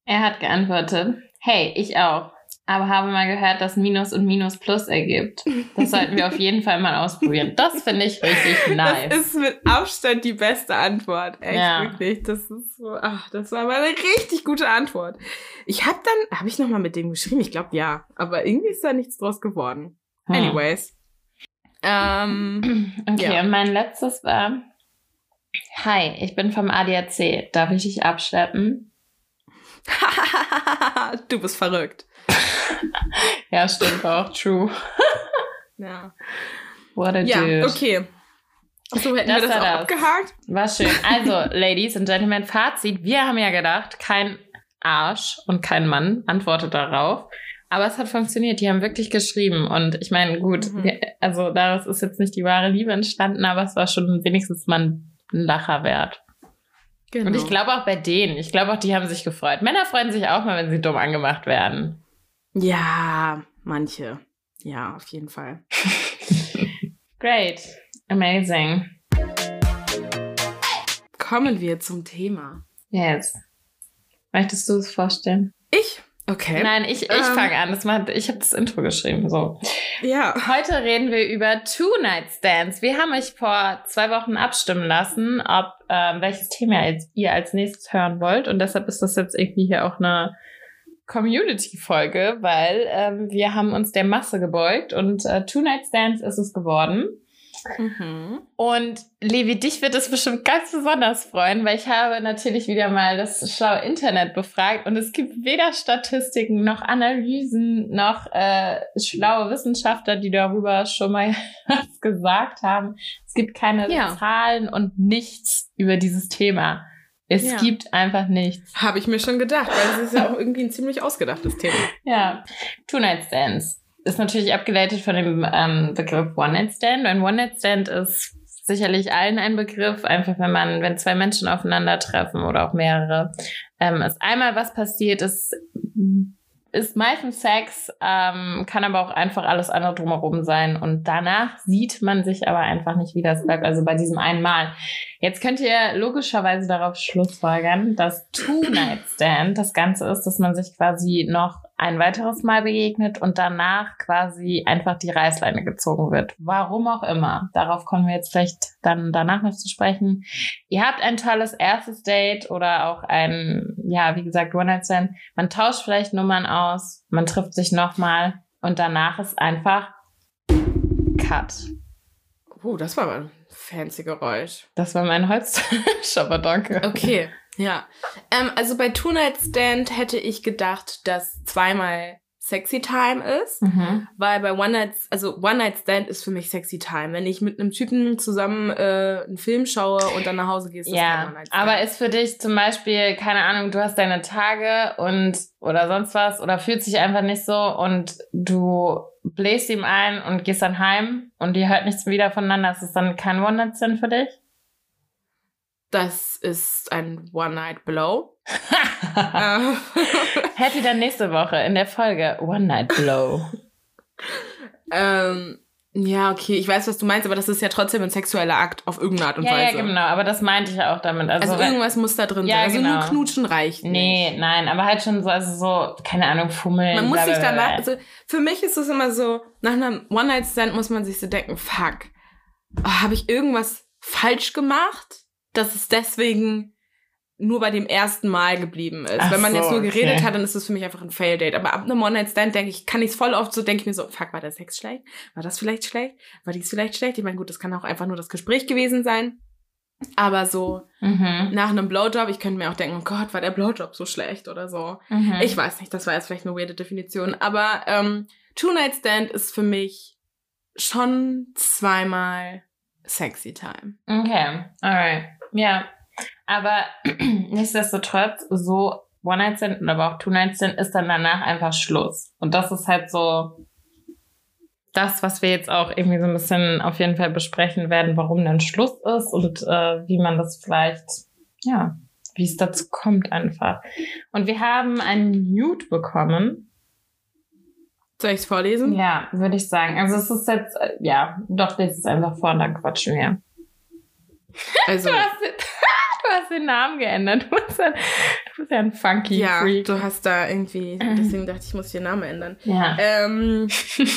Speaker 1: Er hat geantwortet, hey, ich auch. Aber habe mal gehört, dass Minus und Minus Plus ergibt. Das sollten wir auf jeden Fall mal ausprobieren. Das finde ich richtig nice.
Speaker 2: Das ist mit Abstand die beste Antwort. Echt,
Speaker 1: Ja.
Speaker 2: wirklich. Das ist so, ach, das war mal eine richtig gute Antwort. Ich habe dann, habe ich nochmal mit dem geschrieben? Ich glaube ja. Aber irgendwie ist da nichts draus geworden.
Speaker 1: Hm.
Speaker 2: Anyways. Ähm,
Speaker 1: Okay,
Speaker 2: Ja.
Speaker 1: und mein letztes war, hi, ich bin vom ADAC. Darf ich dich abschleppen?
Speaker 2: du bist verrückt.
Speaker 1: Ja, stimmt auch. True.
Speaker 2: Ja,
Speaker 1: What a
Speaker 2: ja
Speaker 1: dude.
Speaker 2: okay. So hätten
Speaker 1: Das
Speaker 2: wir das auch
Speaker 1: das.
Speaker 2: abgehakt.
Speaker 1: War schön. Also, Ladies and Gentlemen, Fazit. Wir haben ja gedacht, kein Arsch und kein Mann antwortet darauf. Aber es hat funktioniert. Die haben wirklich geschrieben. Und ich meine, gut,
Speaker 2: Mhm.
Speaker 1: also daraus ist jetzt nicht die wahre Liebe entstanden, aber es war schon wenigstens mal ein Lacher wert.
Speaker 2: Genau.
Speaker 1: Und ich glaube auch bei denen, ich glaube auch, die haben sich gefreut. Männer freuen sich auch mal, wenn sie dumm angemacht werden.
Speaker 2: Ja, manche. Ja, auf jeden Fall.
Speaker 1: Great. Amazing.
Speaker 2: Kommen wir zum Thema.
Speaker 1: Yes. Möchtest du es vorstellen?
Speaker 2: Ich? Okay.
Speaker 1: Nein, ich, ich
Speaker 2: Ähm.
Speaker 1: fange an. Das macht, ich habe das Intro geschrieben. So.
Speaker 2: Ja.
Speaker 1: Heute reden wir über Two-Night-Stands. Wir haben euch vor zwei Wochen abstimmen lassen, ob ähm, welches Thema ihr als nächstes hören wollt. Und deshalb ist das jetzt irgendwie hier auch eine Community-Folge, weil ähm, wir haben uns der Masse gebeugt und äh, Two-Night-Stands ist es geworden.
Speaker 2: Mhm.
Speaker 1: Und Levi, dich wird es bestimmt ganz besonders freuen, weil ich habe natürlich wieder mal das schlaue Internet befragt und es gibt weder Statistiken noch Analysen noch äh, schlaue Wissenschaftler, die darüber schon mal was gesagt haben. Es gibt keine
Speaker 2: Ja.
Speaker 1: Zahlen und nichts über dieses Thema. Es
Speaker 2: Ja.
Speaker 1: gibt einfach nichts.
Speaker 2: Habe ich mir schon gedacht, weil es ist ja auch irgendwie ein ziemlich ausgedachtes Thema.
Speaker 1: Ja, Two-Night-Stands ist natürlich abgeleitet von dem ähm, Begriff One-Night-Stand. Ein One-Night-Stand ist sicherlich allen ein Begriff, einfach wenn man, wenn zwei Menschen aufeinandertreffen oder auch mehrere, ähm, ist einmal was passiert, ist, ist meistens Sex, ähm, kann aber auch einfach alles andere drumherum sein und danach sieht man sich aber einfach nicht wieder. Es bleibt also bei diesem einen Mal. Jetzt könnt ihr logischerweise darauf schlussfolgern, dass Two-Night-Stand das Ganze ist, dass man sich quasi noch ein weiteres Mal begegnet und danach quasi einfach die Reißleine gezogen wird. Warum auch immer. Darauf kommen wir jetzt vielleicht dann danach noch zu sprechen. Ihr habt ein tolles erstes Date oder auch ein, ja, wie gesagt, One-Night-Stand. Man tauscht vielleicht Nummern aus, man trifft sich nochmal und danach ist einfach Cut.
Speaker 2: Oh, das war aber ein fancy Geräusch.
Speaker 1: Das war mein Holzschopper, danke.
Speaker 2: Okay, ja. Ähm, also bei Two Night Stand hätte ich gedacht, dass zweimal Sexy Time ist,
Speaker 1: Mhm.
Speaker 2: weil bei One Night, also One Night Stand ist für mich Sexy Time. Wenn ich mit einem Typen zusammen äh, einen Film schaue und dann nach Hause gehe, ist das kein
Speaker 1: Ja,
Speaker 2: One Night Stand.
Speaker 1: aber ist für dich zum Beispiel, keine Ahnung, du hast deine Tage und oder sonst was oder fühlst dich einfach nicht so und du bläst ihm ein und gehst dann heim und ihr hört nichts wieder voneinander, ist es dann kein One-Night-Stand für dich?
Speaker 2: Das ist ein One Night Blow. Ähm,
Speaker 1: Hätte dann nächste Woche in der Folge One-Night-Blow.
Speaker 2: ähm, ja, okay, ich weiß, was du meinst, aber das ist ja trotzdem ein sexueller Akt auf irgendeine Art und
Speaker 1: ja,
Speaker 2: Weise.
Speaker 1: ja, genau, aber das meinte ich ja auch damit. Also,
Speaker 2: Also, irgendwas muss da drin
Speaker 1: Ja,
Speaker 2: sein. Also
Speaker 1: genau.
Speaker 2: nur knutschen reicht nicht.
Speaker 1: nee, nein, aber halt schon so, also so, keine Ahnung, fummeln.
Speaker 2: Man muss
Speaker 1: bla,
Speaker 2: sich
Speaker 1: bla,
Speaker 2: danach, also für mich ist es immer so, nach einem One-Night-Stand muss man sich so denken, fuck, oh, habe ich irgendwas falsch gemacht, dass es deswegen nur bei dem ersten Mal geblieben ist.
Speaker 1: Ach
Speaker 2: Wenn man
Speaker 1: so,
Speaker 2: jetzt nur geredet
Speaker 1: okay.
Speaker 2: hat, dann ist es für mich einfach ein Fail-Date. Aber ab einem One-Night-Stand denke ich, kann ich es voll oft so, denke ich mir so, fuck, war der Sex schlecht? War das vielleicht schlecht? War dies vielleicht schlecht? Ich meine, gut, das kann auch einfach nur das Gespräch gewesen sein. Aber so
Speaker 1: Mhm.
Speaker 2: nach einem Blowjob, ich könnte mir auch denken, oh Gott, war der Blowjob so schlecht oder so.
Speaker 1: Mhm.
Speaker 2: Ich weiß nicht, das war jetzt vielleicht eine weirde Definition, aber ähm, Two-Night-Stand ist für mich schon zweimal Sexy Time.
Speaker 1: Okay, alright. Ja. Aber nichtsdestotrotz, so One-Night-Stand und aber auch Two-Night-Stand ist dann danach einfach Schluss. Und das ist halt so das, was wir jetzt auch irgendwie so ein bisschen auf jeden Fall besprechen werden, warum dann Schluss ist und äh, wie man das vielleicht, ja, wie es dazu kommt einfach. Und wir haben einen Nude bekommen.
Speaker 2: Soll ich es vorlesen?
Speaker 1: Ja, würde ich sagen. Also es ist jetzt, äh, ja, doch, das ist einfach vor und dann quatschen wir.
Speaker 2: Also,
Speaker 1: Du hast, den, du hast den Namen geändert. Du bist ja, du bist ja ein funky
Speaker 2: ja,
Speaker 1: Freak.
Speaker 2: du hast da irgendwie, deswegen dachte ich, ich muss den Namen ändern.
Speaker 1: Ja.
Speaker 2: Ähm,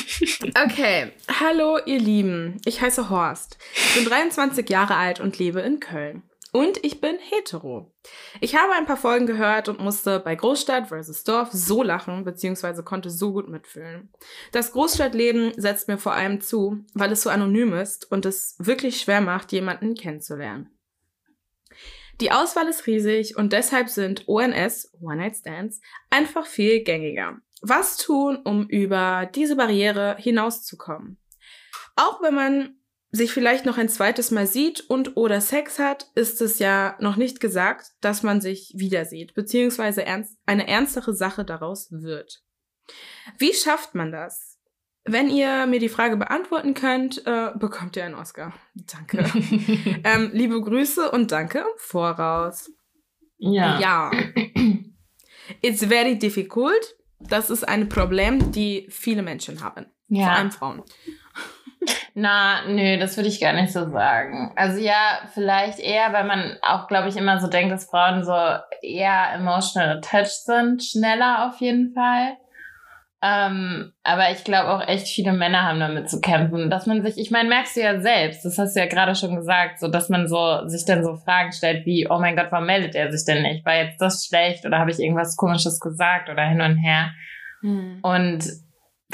Speaker 2: okay. Hallo, ihr Lieben. Ich heiße Horst. Ich bin 23 Jahre alt und lebe in Köln. Und ich bin hetero. Ich habe ein paar Folgen gehört und musste bei Großstadt versus Dorf so lachen, beziehungsweise konnte so gut mitfühlen. Das Großstadtleben setzt mir vor allem zu, weil es so anonym ist und es wirklich schwer macht, jemanden kennenzulernen. Die Auswahl ist riesig und deshalb sind ONS, One-Night-Stands, einfach viel gängiger. Was tun, um über diese Barriere hinauszukommen? Auch wenn man sich vielleicht noch ein zweites Mal sieht und oder Sex hat, ist es ja noch nicht gesagt, dass man sich wieder sieht, beziehungsweise ernst, eine ernstere Sache daraus wird. Wie schafft man das? Wenn ihr mir die Frage beantworten könnt, äh, bekommt ihr einen Oscar. Danke. ähm, liebe Grüße und danke im Voraus.
Speaker 1: ja.
Speaker 2: Ja. It's very difficult. Das ist ein Problem, die viele Menschen haben. Vor
Speaker 1: Ja.
Speaker 2: allem Frauen.
Speaker 1: Na, nö, das würde ich gar nicht so sagen. Also ja, vielleicht eher, weil man auch, glaube ich, immer so denkt, dass Frauen so eher emotional attached sind, schneller auf jeden Fall. Ähm, aber ich glaube auch echt viele Männer haben damit zu kämpfen, dass man sich, ich meine, merkst du ja selbst, das hast du ja gerade schon gesagt, so dass man so sich dann so Fragen stellt wie, oh mein Gott, warum meldet er sich denn nicht? War jetzt das schlecht oder habe ich irgendwas Komisches gesagt oder hin und her? Hm. Und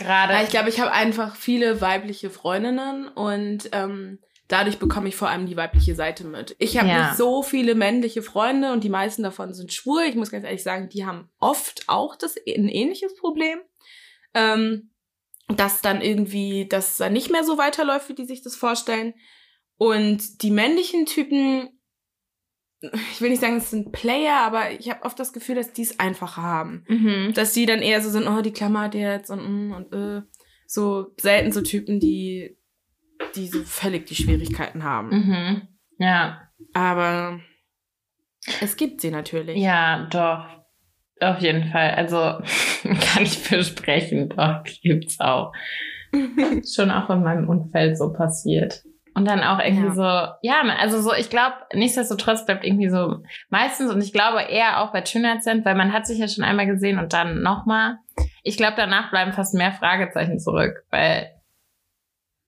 Speaker 1: gerade.
Speaker 2: Ich glaube, ich habe einfach viele weibliche Freundinnen und ähm, dadurch bekomme ich vor allem die weibliche Seite mit. Ich habe ja. nicht so viele männliche Freunde und die meisten davon sind schwul. Ich muss ganz ehrlich sagen, die haben oft auch das ein ähnliches Problem ähm, dass dann irgendwie das dann nicht mehr so weiterläuft, wie die sich das vorstellen. Und die männlichen Typen, ich will nicht sagen, es sind Player, aber ich habe oft das Gefühl, dass die es einfacher haben. Mhm. Dass die dann eher so sind, oh, die klammert jetzt und, mm, und äh, so selten so Typen, die, die so völlig die Schwierigkeiten haben.
Speaker 1: Mhm. Ja.
Speaker 2: Aber es gibt sie natürlich.
Speaker 1: Ja, doch. Auf jeden Fall. Also kann ich versprechen, doch, gibt's auch. Schon auch in meinem Umfeld so passiert. Und dann auch irgendwie ja. so, ja, also so, ich glaube, nichtsdestotrotz bleibt irgendwie so meistens, und ich glaube eher auch bei Schönheitscent, weil man hat sich ja schon einmal gesehen und dann nochmal. Ich glaube, danach bleiben fast mehr Fragezeichen zurück, weil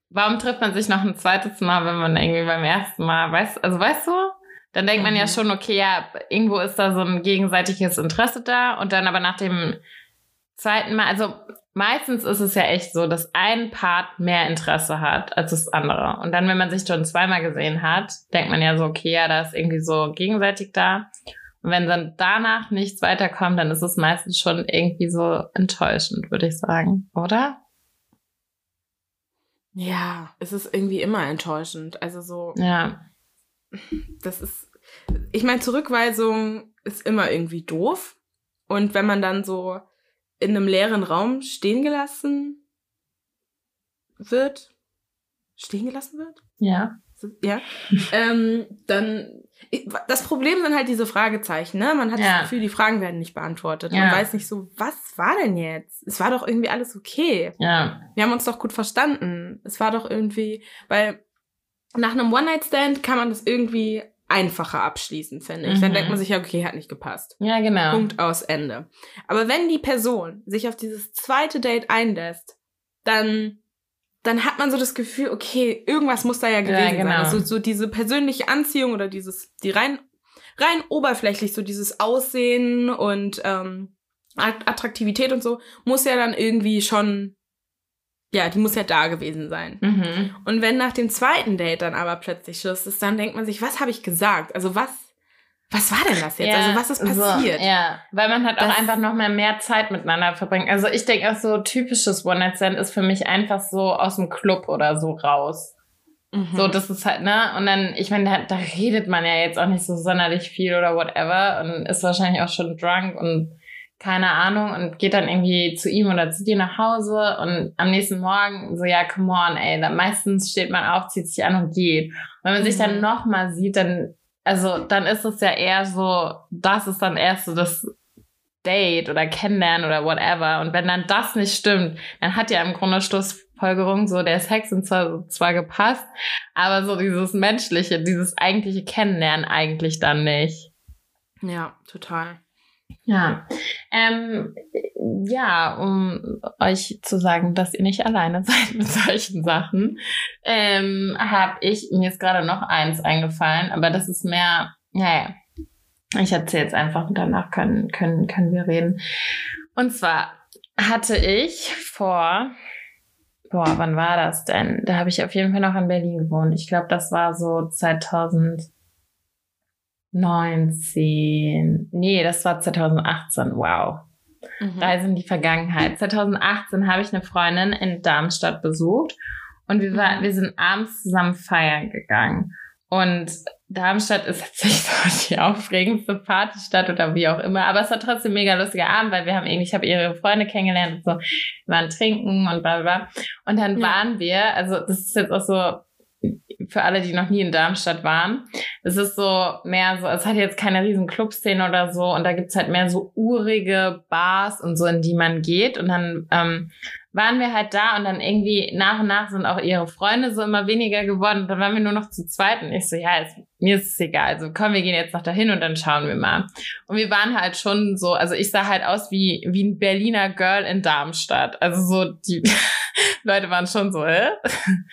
Speaker 1: warum trifft man sich noch ein zweites Mal, wenn man irgendwie beim ersten Mal, weißt, also weißt du? dann denkt man ja mhm. schon, okay, ja, irgendwo ist da so ein gegenseitiges Interesse da und dann aber nach dem zweiten Mal, also meistens ist es ja echt so, dass ein Part mehr Interesse hat als das andere. Und dann, wenn man sich schon zweimal gesehen hat, denkt man ja so, okay, ja, da ist irgendwie so gegenseitig da. Und wenn dann danach nichts weiterkommt, dann ist es meistens schon irgendwie so enttäuschend, würde ich sagen, oder?
Speaker 2: Ja, es ist irgendwie immer enttäuschend. Also so.
Speaker 1: Ja
Speaker 2: das ist, ich meine, Zurückweisung ist immer irgendwie doof. Und wenn man dann so in einem leeren Raum stehen gelassen wird, stehen gelassen wird?
Speaker 1: Ja.
Speaker 2: Ja. ähm, dann, das Problem sind halt diese Fragezeichen, ne? Man hat ja. das Gefühl, die Fragen werden nicht beantwortet. Ja. Man weiß nicht so, was war denn jetzt? Es war doch irgendwie alles okay.
Speaker 1: Ja.
Speaker 2: Wir haben uns doch gut verstanden. Es war doch irgendwie, weil nach einem One-Night-Stand kann man das irgendwie einfacher abschließen, finde ich. Mhm. Dann denkt man sich ja, okay, hat nicht gepasst.
Speaker 1: Ja, genau.
Speaker 2: Punkt aus Ende. Aber wenn die Person sich auf dieses zweite Date einlässt, dann dann hat man so das Gefühl, okay, irgendwas muss da ja gewesen ja, genau. sein. Also so diese persönliche Anziehung oder dieses, die rein, rein oberflächlich, so dieses Aussehen und ähm, Attraktivität und so, muss ja dann irgendwie schon ja, die muss ja da gewesen sein.
Speaker 1: Mhm.
Speaker 2: Und wenn nach dem zweiten Date dann aber plötzlich Schluss ist, dann denkt man sich, was habe ich gesagt? Also was, was war denn das jetzt? Ja, also was ist passiert?
Speaker 1: So, ja, weil man halt das, auch einfach noch mal mehr Zeit miteinander verbringt. Also ich denke auch so typisches One-Night-Stand ist für mich einfach so aus dem Club oder so raus. Mhm. So, das ist halt, ne? Und dann, ich meine, da, da redet man ja jetzt auch nicht so sonderlich viel oder whatever und ist wahrscheinlich auch schon drunk und keine Ahnung, und geht dann irgendwie zu ihm oder zu dir nach Hause und am nächsten Morgen so, ja, come on, ey, dann meistens steht man auf, zieht sich an und geht. Und wenn man sich dann mhm. nochmal sieht, dann, also, dann ist es ja eher so, das ist dann erst so das Date oder Kennenlernen oder whatever. Und wenn dann das nicht stimmt, dann hat ja im Grunde Schlussfolgerung so der Sex und zwar, zwar gepasst, aber so dieses menschliche, dieses eigentliche Kennenlernen eigentlich dann nicht.
Speaker 2: Ja, total.
Speaker 1: Ja, ähm, ja, um euch zu sagen, dass ihr nicht alleine seid mit solchen Sachen, ähm, habe ich mir jetzt gerade noch eins eingefallen, aber das ist mehr, naja, ich erzähle jetzt einfach und danach können, können, können wir reden. Und zwar hatte ich vor, boah, wann war das denn? Da habe ich auf jeden Fall noch in Berlin gewohnt. Ich glaube, das war so 2000 19. Nee, das war 2018. Wow. Mhm. Reise in die Vergangenheit. 2018 habe ich eine Freundin in Darmstadt besucht und wir, war, mhm. wir sind abends zusammen feiern gegangen. Und Darmstadt ist jetzt nicht so die aufregendste Partystadt oder wie auch immer, aber es war trotzdem ein mega lustiger Abend, weil wir haben irgendwie, ich habe ihre Freunde kennengelernt und so, wir waren trinken und bla bla bla. Und dann ja. waren wir, also das ist jetzt auch so, für alle, die noch nie in Darmstadt waren. Es ist so mehr so, es hat jetzt keine riesen Clubszene oder so und da gibt's halt mehr so urige Bars und so, in die man geht und dann ähm, waren wir halt da und dann irgendwie nach und nach sind auch ihre Freunde so immer weniger geworden. Und dann waren wir nur noch zu zweit und ich so, ja, ist, mir ist es egal. Also komm, wir gehen jetzt noch dahin und dann schauen wir mal. Und wir waren halt schon so, also ich sah halt aus wie, wie ein Berliner Girl in Darmstadt. Also so, die Leute waren schon so, äh?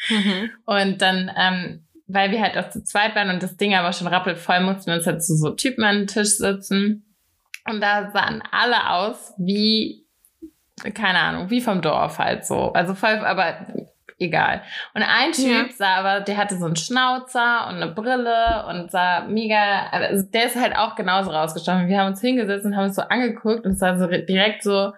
Speaker 1: Mhm. Und dann, ähm, weil wir halt auch zu zweit waren und das Ding aber schon rappelvoll, mussten wir uns halt zu so Typen an den Tisch sitzen. Und da sahen alle aus wie keine Ahnung, wie vom Dorf halt so. Also voll, aber egal. Und ein Typ ja. sah aber, der hatte so einen Schnauzer und eine Brille und sah mega, also der ist halt auch genauso rausgestochen. Wir haben uns hingesetzt und haben uns so angeguckt und es war so direkt so,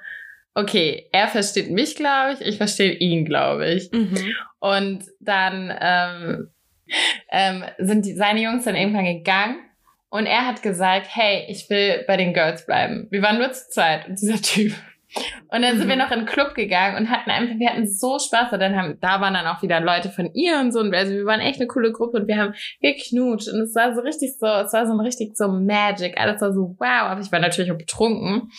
Speaker 1: okay, er versteht mich, glaube ich, ich verstehe ihn, glaube ich. Mhm. Und dann ähm, ähm, sind die, seine Jungs dann irgendwann gegangen und er hat gesagt, hey, ich will bei den Girls bleiben. Wir waren nur zu zweit und dieser Typ und dann sind wir mhm. noch in den Club gegangen und hatten einfach, wir hatten so Spaß. Und dann haben, da waren dann auch wieder Leute von ihr und so. Und also wir waren echt eine coole Gruppe und wir haben geknutscht. Und es war so richtig so, es war so ein richtig so Magic. Alles war so wow. Aber ich war natürlich auch betrunken.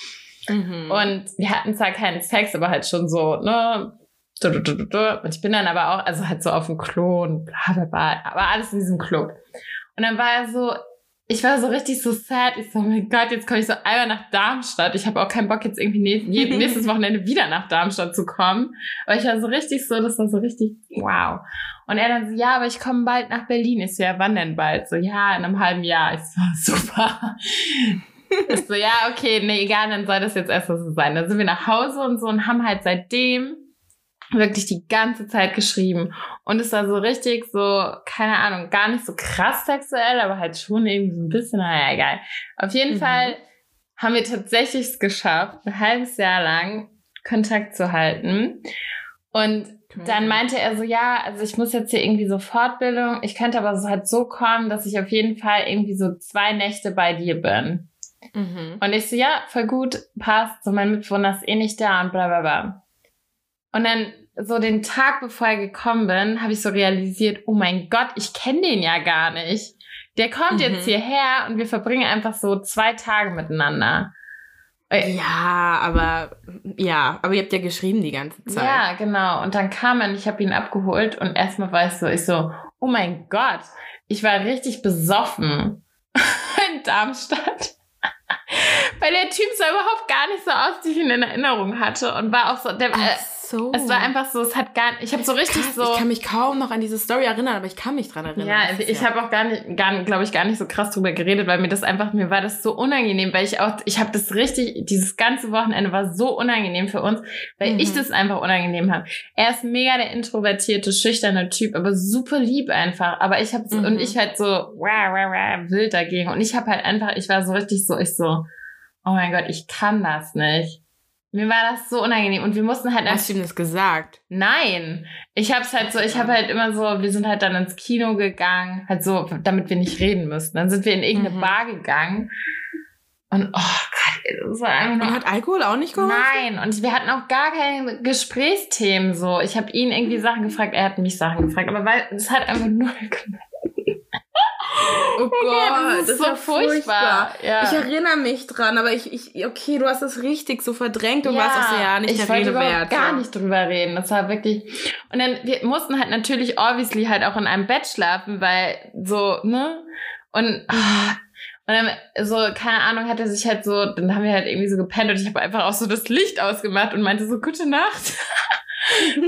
Speaker 1: Mhm. Und wir hatten zwar keinen Sex, aber halt schon so, ne, und ich bin dann aber auch, also halt so auf dem Klo und bla bla bla, aber alles in diesem Club. Und dann war er so, ich war so richtig so sad. Ich so, oh mein Gott, jetzt komme ich so einmal nach Darmstadt. Ich habe auch keinen Bock, jetzt irgendwie nächstes Wochenende wieder nach Darmstadt zu kommen. Aber ich war so richtig so, das war so richtig wow. Und er dann so, ja, aber ich komme bald nach Berlin. Ich so, ja, wann denn bald? So, ja, in einem halben Jahr. Ich so, super. Ich so, ja, okay, nee, egal, dann soll das jetzt erst so sein. Dann sind wir nach Hause und so und haben halt seitdem wirklich die ganze Zeit geschrieben. Und es war so richtig so, keine Ahnung, gar nicht so krass sexuell, aber halt schon irgendwie so ein bisschen, naja, egal. Auf jeden mhm. Fall haben wir tatsächlich es geschafft, ein halbes Jahr lang Kontakt zu halten. Und dann meinte er so, ja, also ich muss jetzt hier irgendwie so Fortbildung, ich könnte aber so halt so kommen, dass ich auf jeden Fall irgendwie so zwei Nächte bei dir bin. Mhm. Und ich so, ja, voll gut, passt, so mein Mitbewohner ist eh nicht da und bla bla bla. Und dann so den Tag, bevor ich gekommen bin, habe ich so realisiert, oh mein Gott, ich kenne den ja gar nicht. Der kommt mhm. jetzt hierher und wir verbringen einfach so zwei Tage miteinander.
Speaker 2: Äh, ja, aber ja, aber ihr habt ja geschrieben die ganze Zeit.
Speaker 1: Ja, genau. Und dann kam er und ich habe ihn abgeholt und erstmal war ich so, ich so, oh mein Gott, ich war richtig besoffen in Darmstadt. Weil der Typ sah überhaupt gar nicht so aus, wie ich ihn in Erinnerung hatte und war auch so, der, äh, so. Es war einfach so, es hat gar ich habe so richtig
Speaker 2: krass,
Speaker 1: so.
Speaker 2: Ich kann mich kaum noch an diese Story erinnern, aber ich kann mich dran erinnern.
Speaker 1: Ja, ich ja. habe auch gar nicht, gar, glaube ich, gar nicht so krass drüber geredet, weil mir das einfach, mir war das so unangenehm, weil ich auch, ich habe das richtig, dieses ganze Wochenende war so unangenehm für uns, weil mhm. ich das einfach unangenehm habe. Er ist mega der introvertierte, schüchterne Typ, aber super lieb einfach. Aber ich habe mhm. und ich halt so wah, wah, wah, wild dagegen und ich habe halt einfach, ich war so richtig so, ich so, oh mein Gott, ich kann das nicht. Mir war das so unangenehm und wir mussten halt.
Speaker 2: Hast du ihm das gesagt?
Speaker 1: Nein. Ich hab's halt so, ich habe halt immer so, wir sind halt dann ins Kino gegangen, halt so, damit wir nicht reden müssten. Dann sind wir in irgendeine mhm. Bar gegangen. Und oh Gott, das war einfach nur.
Speaker 2: Und hat Alkohol auch nicht geholfen?
Speaker 1: Nein, und wir hatten auch gar keine Gesprächsthemen so. Ich habe ihn irgendwie Sachen gefragt, er hat mich Sachen gefragt, aber weil es hat einfach null gemacht.
Speaker 2: Oh Gott, das ist, das ist so furchtbar. furchtbar. Ja. Ich erinnere mich dran, aber ich, ich, okay, du hast das richtig so verdrängt und ja, warst auch so, ja, nicht ich der Rede wert.
Speaker 1: gar nicht drüber reden. Das war wirklich, und dann, wir mussten halt natürlich obviously halt auch in einem Bett schlafen, weil so, ne? Und, oh, und dann, so, keine Ahnung, hat er sich halt so, dann haben wir halt irgendwie so gepennt und ich habe einfach auch so das Licht ausgemacht und meinte so, gute Nacht.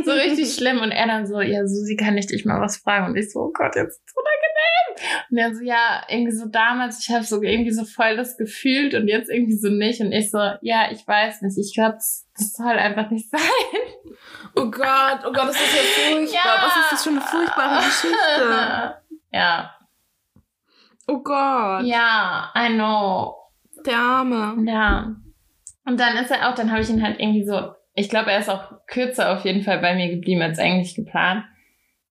Speaker 1: so richtig schlimm. Und er dann so, ja, Susi, kann ich dich mal was fragen? Und ich so, oh Gott, jetzt ist unangenehm. Und er so, ja, irgendwie so damals, ich habe so irgendwie so voll das gefühlt und jetzt irgendwie so nicht. Und ich so, ja, ich weiß nicht. Ich glaube, das, das soll einfach nicht sein.
Speaker 2: Oh Gott, oh Gott, das ist ja furchtbar. Ja. Was ist das für eine furchtbare Geschichte?
Speaker 1: Ja.
Speaker 2: Oh Gott.
Speaker 1: Ja, I know.
Speaker 2: Der Arme.
Speaker 1: Ja. Und dann ist er auch, dann habe ich ihn halt irgendwie so, ich glaube, er ist auch kürzer auf jeden Fall bei mir geblieben als eigentlich geplant.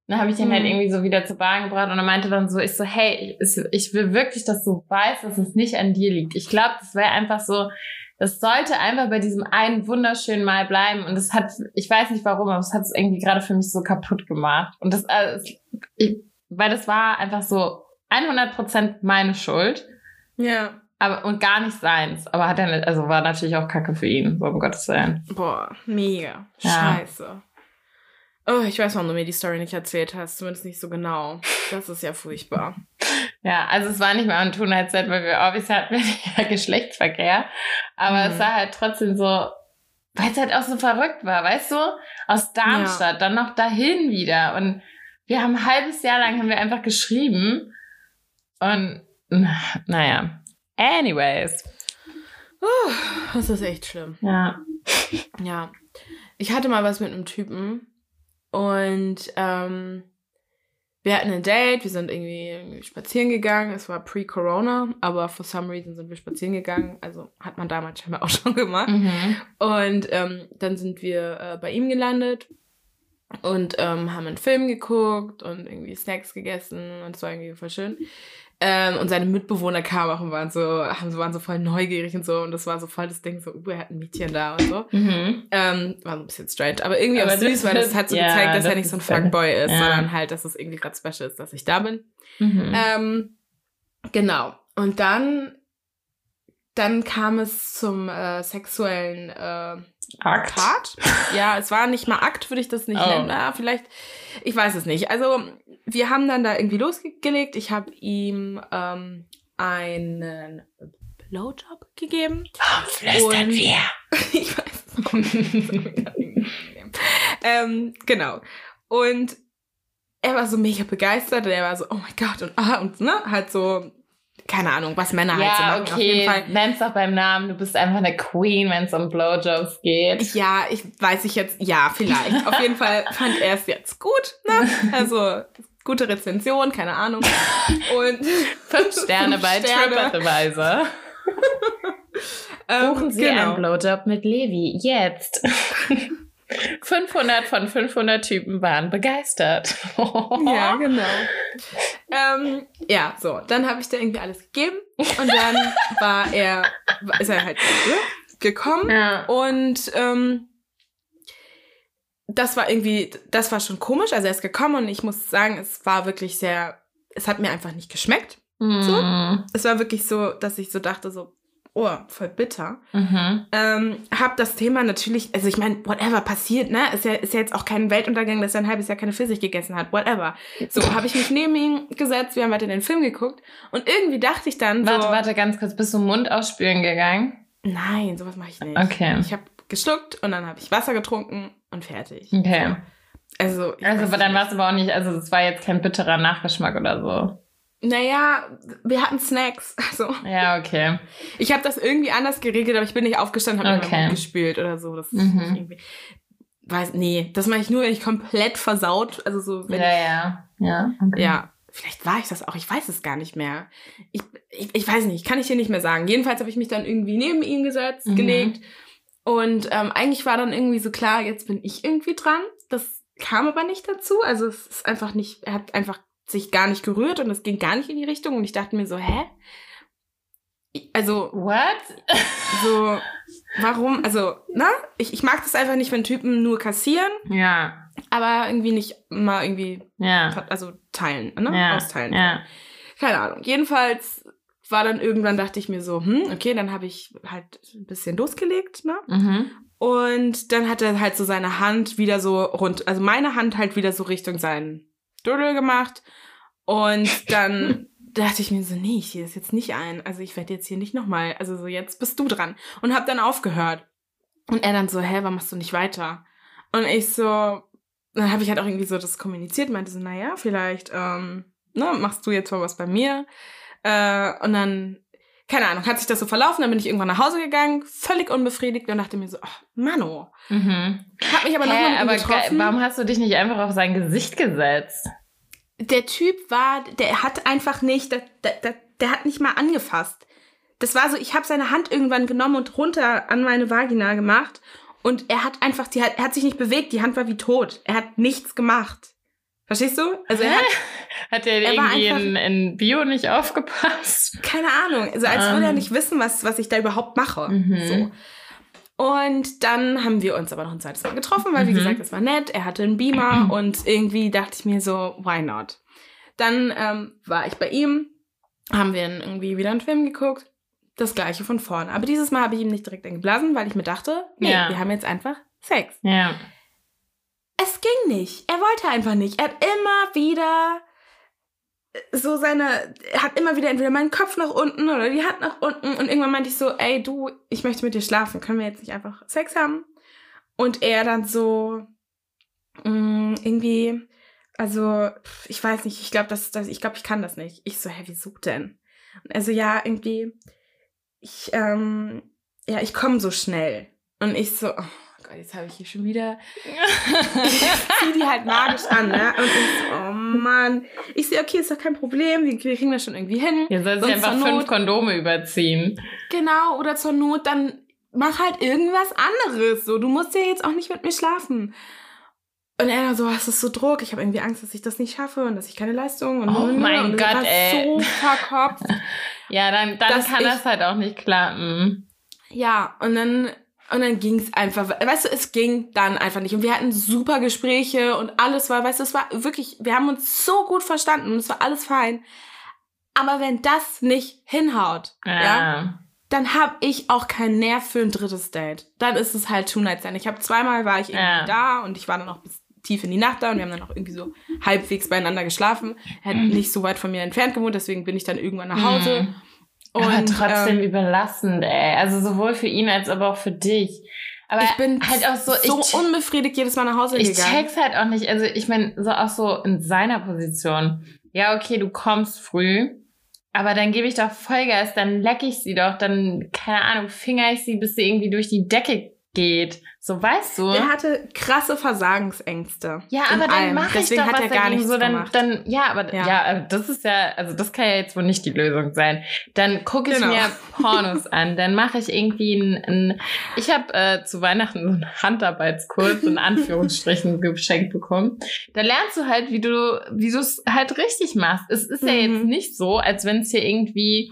Speaker 1: Dann habe ich ihn halt mhm. halt irgendwie so wieder zur Bahn gebracht und er meinte dann so, ich so, hey, ich, ich will wirklich, dass du weißt, dass es nicht an dir liegt. Ich glaube, das wäre einfach so, das sollte einfach bei diesem einen wunderschönen Mal bleiben und das hat, ich weiß nicht warum, aber es hat es irgendwie gerade für mich so kaputt gemacht. Und das, also, ich, weil das war einfach so 100% meine Schuld.
Speaker 2: Ja.
Speaker 1: Aber, und gar nicht seins. Aber hat er nicht, also war natürlich auch Kacke für ihn, so um Gottes Willen.
Speaker 2: Boah, mega.
Speaker 1: Ja.
Speaker 2: Scheiße. Oh, ich weiß, warum du mir die Story nicht erzählt hast. Zumindest nicht so genau. Das ist ja furchtbar.
Speaker 1: Ja, also es war nicht mal ein Tun-Headset, weil wir obviously hatten ja Geschlechtsverkehr. Aber
Speaker 2: Mhm.
Speaker 1: es war halt trotzdem so, weil es halt auch so verrückt war, weißt du? Aus Darmstadt, dann noch dahin wieder. Und wir haben ein halbes Jahr lang haben wir einfach geschrieben. Und na, naja. Anyways.
Speaker 2: Das ist echt schlimm.
Speaker 1: Ja.
Speaker 2: Ja. Ich hatte mal was mit einem Typen und ähm, wir hatten ein Date, wir sind irgendwie, irgendwie spazieren gegangen. Es war pre-Corona, aber for some reason sind wir spazieren gegangen. Also hat man damals scheinbar auch schon gemacht.
Speaker 1: Mhm.
Speaker 2: Und ähm, dann sind wir äh, bei ihm gelandet und ähm, haben einen Film geguckt und irgendwie Snacks gegessen und es war irgendwie voll schön. Ähm, und seine Mitbewohner kamen auch und waren so, haben, so- waren so voll neugierig und so und das war so voll das Ding, so, uh, er hat ein Mädchen da und so.
Speaker 1: Mhm.
Speaker 2: Ähm, war so ein bisschen strange, aber irgendwie
Speaker 1: Aber
Speaker 2: auch süß, weil das hat so
Speaker 1: ja,
Speaker 2: gezeigt, dass
Speaker 1: das
Speaker 2: er nicht so ein. Fuckboy ist,
Speaker 1: Ja.
Speaker 2: sondern halt, dass es irgendwie gerade special ist, dass ich da bin.
Speaker 1: Mhm.
Speaker 2: Ähm, genau. Und dann, dann kam es zum äh, sexuellen äh,
Speaker 1: Akt.
Speaker 2: Tat. Ja, es war nicht mal Akt, würde ich das nicht
Speaker 1: Oh.
Speaker 2: nennen. Ja, vielleicht, ich weiß es nicht. Also, wir haben dann da irgendwie losgelegt. Ich habe ihm ähm, einen Blowjob gegeben.
Speaker 1: Warum flüstern
Speaker 2: Und-
Speaker 1: wir?
Speaker 2: ich weiß es ähm, Genau. Und er war so mega begeistert und er war so, oh mein Gott, und ah, und ne, halt so, keine Ahnung, was Männer halt so
Speaker 1: Ja,
Speaker 2: machen. Auf jeden
Speaker 1: okay.
Speaker 2: Fall.
Speaker 1: Nenn's doch beim Namen. Du bist einfach eine Queen, wenn es um Blowjobs geht.
Speaker 2: Ja, ich weiß ich jetzt, ja, vielleicht. Auf jeden Fall fand er es jetzt gut, ne? Also, gute Rezension, keine Ahnung. Und
Speaker 1: Fünf Sterne bei. TripAdvisor.
Speaker 2: ähm,
Speaker 1: Buchen Sie
Speaker 2: genau.
Speaker 1: einen Blowjob mit Levi. Jetzt. 500 von 500 Typen waren begeistert.
Speaker 2: Ja, genau. ähm, ja, so, dann habe ich da irgendwie alles gegeben und dann war er, ist er halt gekommen
Speaker 1: Ja.
Speaker 2: und ähm, das war irgendwie, das war schon komisch. Also er ist gekommen und ich muss sagen, es war wirklich sehr, es hat mir einfach nicht geschmeckt.
Speaker 1: Mhm.
Speaker 2: Es war wirklich so, dass ich so dachte, so, oh, voll bitter.
Speaker 1: Mhm.
Speaker 2: Ähm, hab das Thema natürlich, also ich meine, whatever passiert, ne? Ist ja, ist ja jetzt auch kein Weltuntergang, dass er ein halbes Jahr keine Pfirsich gegessen hat, whatever. So, habe ich mich neben ihn gesetzt, wir haben weiter den Film geguckt und irgendwie dachte ich dann so,
Speaker 1: Warte, warte, ganz kurz. Bist du Mund ausspülen gegangen?
Speaker 2: nein, sowas mache ich nicht.
Speaker 1: Okay.
Speaker 2: Ich habe geschluckt und dann habe ich Wasser getrunken und fertig.
Speaker 1: Okay.
Speaker 2: So. Also,
Speaker 1: Also, aber dann war es aber auch nicht, also es war jetzt kein bitterer Nachgeschmack oder so.
Speaker 2: Naja, wir hatten Snacks. Also,
Speaker 1: Ja, okay.
Speaker 2: ich habe das irgendwie anders geregelt, aber ich bin nicht aufgestanden, habe
Speaker 1: Okay.
Speaker 2: gespült oder so. Das
Speaker 1: Mhm.
Speaker 2: Weiß, nee, das mache ich nur, wenn ich komplett versaut, also so, wenn
Speaker 1: Ja, ja. Ja. Okay.
Speaker 2: Ja, vielleicht war ich das auch. Ich weiß es gar nicht mehr. Ich, ich, ich weiß nicht, kann ich dir nicht mehr sagen. Jedenfalls habe ich mich dann irgendwie neben ihn gesetzt,
Speaker 1: Mhm.
Speaker 2: gelegt. Und ähm, eigentlich war dann irgendwie so klar, jetzt bin ich irgendwie dran. Das kam aber nicht dazu. Also es ist einfach nicht, er hat einfach sich gar nicht gerührt und es ging gar nicht in die Richtung. Und ich dachte mir so, hä? Also,
Speaker 1: What?
Speaker 2: so, warum? Also, ne? Ich, ich mag das einfach nicht, wenn Typen nur kassieren,
Speaker 1: Ja.
Speaker 2: aber irgendwie nicht mal irgendwie,
Speaker 1: Ja.
Speaker 2: also teilen, ne?
Speaker 1: Ja.
Speaker 2: Austeilen.
Speaker 1: Ja.
Speaker 2: Keine Ahnung. Jedenfalls war dann irgendwann, dachte ich mir so, hm, okay, dann habe ich halt ein bisschen losgelegt, ne?
Speaker 1: Mhm.
Speaker 2: Und dann hat er halt so seine Hand wieder so rund, also meine Hand halt wieder so Richtung seinen Dödel gemacht. Und dann dachte ich mir so, nee, ich sehe das jetzt nicht ein. Also ich werde jetzt hier nicht nochmal, also so jetzt bist du dran. Und hab dann aufgehört. Und er dann so, hä, warum machst du nicht weiter? Und ich so, dann habe ich halt auch irgendwie so das kommuniziert, meinte so, naja, vielleicht, ähm, ne, machst du jetzt mal was bei mir. Äh, und dann, keine Ahnung, hat sich das so verlaufen, dann bin ich irgendwann nach Hause gegangen, völlig unbefriedigt und dachte mir so, ach, Mano.
Speaker 1: Mhm.
Speaker 2: Hab mich aber nochmal mit
Speaker 1: aber
Speaker 2: getroffen.
Speaker 1: ge- warum hast du dich nicht einfach auf sein Gesicht gesetzt?
Speaker 2: der Typ war, der hat einfach nicht, der, der, der, hat nicht mal angefasst. Das war so, ich habe seine Hand irgendwann genommen und runter an meine Vagina gemacht und er hat einfach, die er hat sich nicht bewegt, die Hand war wie tot. Er hat nichts gemacht. Verstehst du? Also er hat
Speaker 1: Hat er,
Speaker 2: Er
Speaker 1: irgendwie
Speaker 2: einfach-
Speaker 1: in, in Bio nicht aufgepasst?
Speaker 2: keine Ahnung, also als würde er
Speaker 1: Ähm.
Speaker 2: nicht wissen, was, was ich da überhaupt mache.
Speaker 1: Mhm.
Speaker 2: So. Und dann haben wir uns aber noch ein zweites Mal getroffen, weil, wie
Speaker 1: Mhm.
Speaker 2: gesagt, das war nett. Er hatte einen Beamer und irgendwie dachte ich mir so, why not? Dann ähm, war ich bei ihm, haben wir irgendwie wieder einen Film geguckt. Das gleiche von vorne. Aber dieses Mal habe ich ihm nicht direkt eingeblasen, weil ich mir dachte, nee,
Speaker 1: Ja.
Speaker 2: wir haben jetzt einfach Sex.
Speaker 1: Ja.
Speaker 2: Es ging nicht. Er wollte einfach nicht. Er hat immer wieder so seine, er hat immer wieder entweder meinen Kopf nach unten oder die Hand nach unten und irgendwann meinte ich so, ey du, ich möchte mit dir schlafen, können wir jetzt nicht einfach Sex haben? Und er dann so, mh, irgendwie, also, ich weiß nicht, ich glaube, das, das, ich glaube, ich kann das nicht. Ich so, hä, wieso denn? Und er so, ja, irgendwie, ich, ähm, ja, ich komme so schnell. Und ich so, oh Gott, jetzt habe ich hier schon wieder ich zieh die halt magisch an, ne? Und ich so, oh Mann. Ich sehe, okay, ist doch kein Problem, wir, wir kriegen das schon irgendwie hin.
Speaker 1: Ihr sollt
Speaker 2: Sonst
Speaker 1: einfach fünf
Speaker 2: Not-
Speaker 1: Kondome überziehen.
Speaker 2: Genau, oder zur Not, dann mach halt irgendwas anderes. So, du musst ja jetzt auch nicht mit mir schlafen. Und er so, was ist so Druck? Ich habe irgendwie Angst, dass ich das nicht schaffe und dass ich keine Leistung und
Speaker 1: Oh mein
Speaker 2: und
Speaker 1: Gott, ey.
Speaker 2: so verkopft.
Speaker 1: Ja, dann, dann kann
Speaker 2: ich-
Speaker 1: das halt auch nicht klappen.
Speaker 2: Ja, und dann, und dann ging's einfach, weißt du, es ging dann einfach nicht. Und wir hatten super Gespräche und alles war, weißt du, es war wirklich, wir haben uns so gut verstanden und es war alles fein. Aber wenn das nicht hinhaut, ja,
Speaker 1: Ja.
Speaker 2: dann habe ich auch keinen Nerv für ein drittes Date. Dann ist es halt Two Night Stand. Ich habe zweimal war ich irgendwie
Speaker 1: Ja.
Speaker 2: da und ich war dann auch bis tief in die Nacht da und wir haben dann auch irgendwie so halbwegs beieinander geschlafen. Er hat nicht so weit von mir entfernt gewohnt, deswegen bin ich dann irgendwann nach Hause.
Speaker 1: Mhm.
Speaker 2: Und
Speaker 1: aber trotzdem
Speaker 2: ähm,
Speaker 1: überlassend, ey. Also sowohl für ihn als aber auch für dich. Aber
Speaker 2: ich bin
Speaker 1: halt auch so,
Speaker 2: so
Speaker 1: ich,
Speaker 2: unbefriedigt jedes Mal nach Hause
Speaker 1: ich
Speaker 2: gegangen.
Speaker 1: check's halt auch nicht. Also ich meine, so auch so in seiner Position. Ja, okay, du kommst früh, aber dann gebe ich doch Vollgas, dann leck ich sie doch, dann, keine Ahnung, finger ich sie, bis sie irgendwie durch die Decke geht. So, weißt du?
Speaker 2: Der hatte krasse Versagensängste.
Speaker 1: Ja, aber dann mache ich
Speaker 2: Deswegen
Speaker 1: doch
Speaker 2: hat er gar nichts
Speaker 1: so, dann,
Speaker 2: gemacht.
Speaker 1: dann, ja, aber
Speaker 2: Ja.
Speaker 1: ja. aber das ist ja, also das kann ja jetzt wohl nicht die Lösung sein. Dann gucke ich
Speaker 2: Genau.
Speaker 1: mir Pornos an, dann mache ich irgendwie ein, ein ich habe äh, zu Weihnachten so einen Handarbeitskurs in Anführungsstrichen geschenkt bekommen. Da lernst du halt, wie du, wie du es halt richtig machst. Es ist ja
Speaker 2: Mhm.
Speaker 1: jetzt nicht so, als wenn es hier irgendwie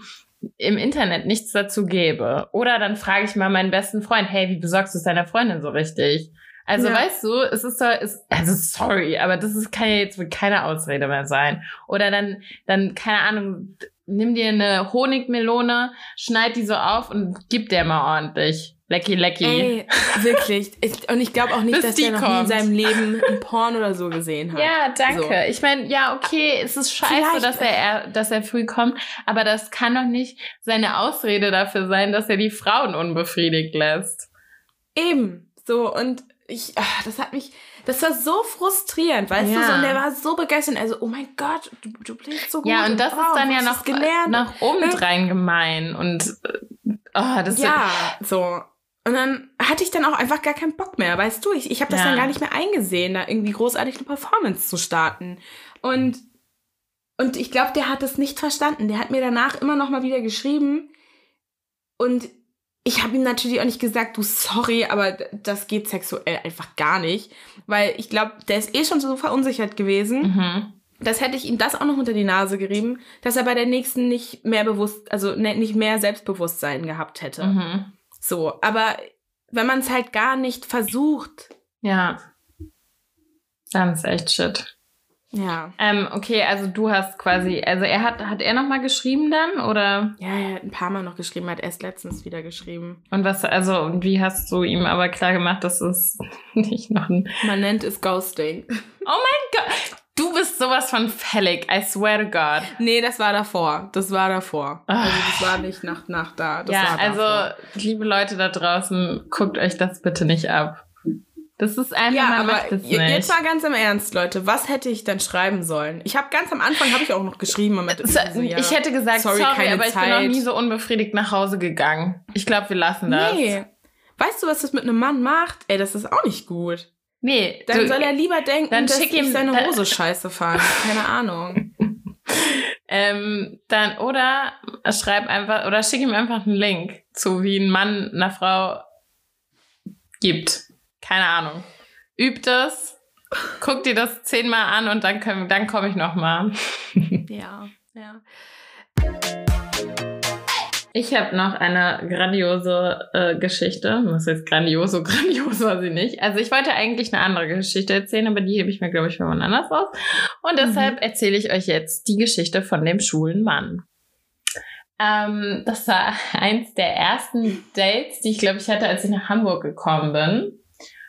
Speaker 1: im Internet nichts dazu gäbe. Oder dann frage ich mal meinen besten Freund, hey, wie besorgst du es deiner Freundin so richtig? Also
Speaker 2: Ja.
Speaker 1: weißt du, es ist so, es, also sorry, aber das ist, kann ja jetzt wohl keine Ausrede mehr sein. Oder dann, dann, keine Ahnung, nimm dir eine Honigmelone, schneid die so auf und gib der mal ordentlich. Lecky, lecky.
Speaker 2: Ey, wirklich. Ich, und ich glaube auch nicht,
Speaker 1: Bis
Speaker 2: dass der noch nie in seinem Leben ein Porn oder so gesehen hat.
Speaker 1: Ja, danke.
Speaker 2: So.
Speaker 1: Ich meine, ja, okay, es ist scheiße,
Speaker 2: Vielleicht-
Speaker 1: dass er, dass er früh kommt, aber das kann doch nicht seine Ausrede dafür sein, dass er die Frauen unbefriedigt lässt.
Speaker 2: Eben. So, und ich, ach, das hat mich, das war so frustrierend, weißt du?
Speaker 1: Ja.
Speaker 2: So, und der war so begeistert. Also, oh mein Gott, du, du bist so gut.
Speaker 1: Ja, und das
Speaker 2: oh,
Speaker 1: ist dann
Speaker 2: du
Speaker 1: ja noch, nach obendrein gemein und, oh, das
Speaker 2: ja, so. Und dann hatte ich dann auch einfach gar keinen Bock mehr, weißt du? Ich, ich habe das
Speaker 1: Ja.
Speaker 2: dann gar nicht mehr eingesehen, da irgendwie großartig eine Performance zu starten. Und, und ich glaube, der hat es nicht verstanden. Der hat mir danach immer noch mal wieder geschrieben. Und ich habe ihm natürlich auch nicht gesagt, du sorry, aber das geht sexuell einfach gar nicht. Weil ich glaube, der ist eh schon so verunsichert gewesen.
Speaker 1: Mhm.
Speaker 2: Das hätte ich ihm das auch noch unter die Nase gerieben, dass er bei der nächsten nicht mehr bewusst, also ne- nicht mehr Selbstbewusstsein gehabt hätte.
Speaker 1: Mhm.
Speaker 2: So, aber wenn man es halt gar nicht versucht,
Speaker 1: Ja. Dann ist echt shit.
Speaker 2: ja.
Speaker 1: Ähm, okay, also du hast quasi, also er hat, hat er nochmal geschrieben dann oder?
Speaker 2: Ja, er hat ein paar Mal noch geschrieben, hat erst letztens wieder geschrieben.
Speaker 1: Und was, also, und wie hast du ihm aber klar gemacht, dass es nicht noch ein.
Speaker 2: Man nennt es Ghosting.
Speaker 1: Oh mein Gott! Du bist sowas von fällig, I swear to God.
Speaker 2: Nee, das war davor. Das war davor. Also das war nicht nach, nach da. Das
Speaker 1: ja, also, liebe Leute da draußen, guckt euch das bitte nicht ab. Das ist einfach,
Speaker 2: ja,
Speaker 1: man
Speaker 2: aber
Speaker 1: nicht.
Speaker 2: jetzt mal ganz im Ernst, Leute. Was hätte ich denn schreiben sollen? Ich habe ganz am Anfang habe ich auch noch geschrieben. mit-
Speaker 1: So,
Speaker 2: ja.
Speaker 1: Ich hätte gesagt,
Speaker 2: sorry,
Speaker 1: sorry, aber ich bin noch nie so unbefriedigt nach Hause gegangen. Ich glaube, wir lassen das.
Speaker 2: Nee. Weißt du, was das mit einem Mann macht? Ey, das ist auch nicht gut.
Speaker 1: Nee,
Speaker 2: Dann
Speaker 1: du-
Speaker 2: soll er lieber denken,
Speaker 1: dann
Speaker 2: dass
Speaker 1: schick
Speaker 2: ich
Speaker 1: ihm-
Speaker 2: seine
Speaker 1: dann-
Speaker 2: Hose scheiße fand. Keine Ahnung.
Speaker 1: Ähm, dann, oder schreib einfach, oder schick ihm einfach einen Link zu, wie ein Mann einer Frau gibt. Keine Ahnung. Übt es, guck dir das zehnmal an und dann, können- dann komme ich nochmal.
Speaker 2: Ja, ja.
Speaker 1: Ich habe noch eine grandiose äh, Geschichte. Was heißt grandiose? Grandios war sie nicht. Also ich wollte eigentlich eine andere Geschichte erzählen, aber die hebe ich mir, glaube ich, für wann anders aus. Und deshalb mhm. erzähle ich euch jetzt die Geschichte von dem schwulen Mann. Ähm, das war eins der ersten Dates, die ich, glaube ich, hatte, als ich nach Hamburg gekommen bin.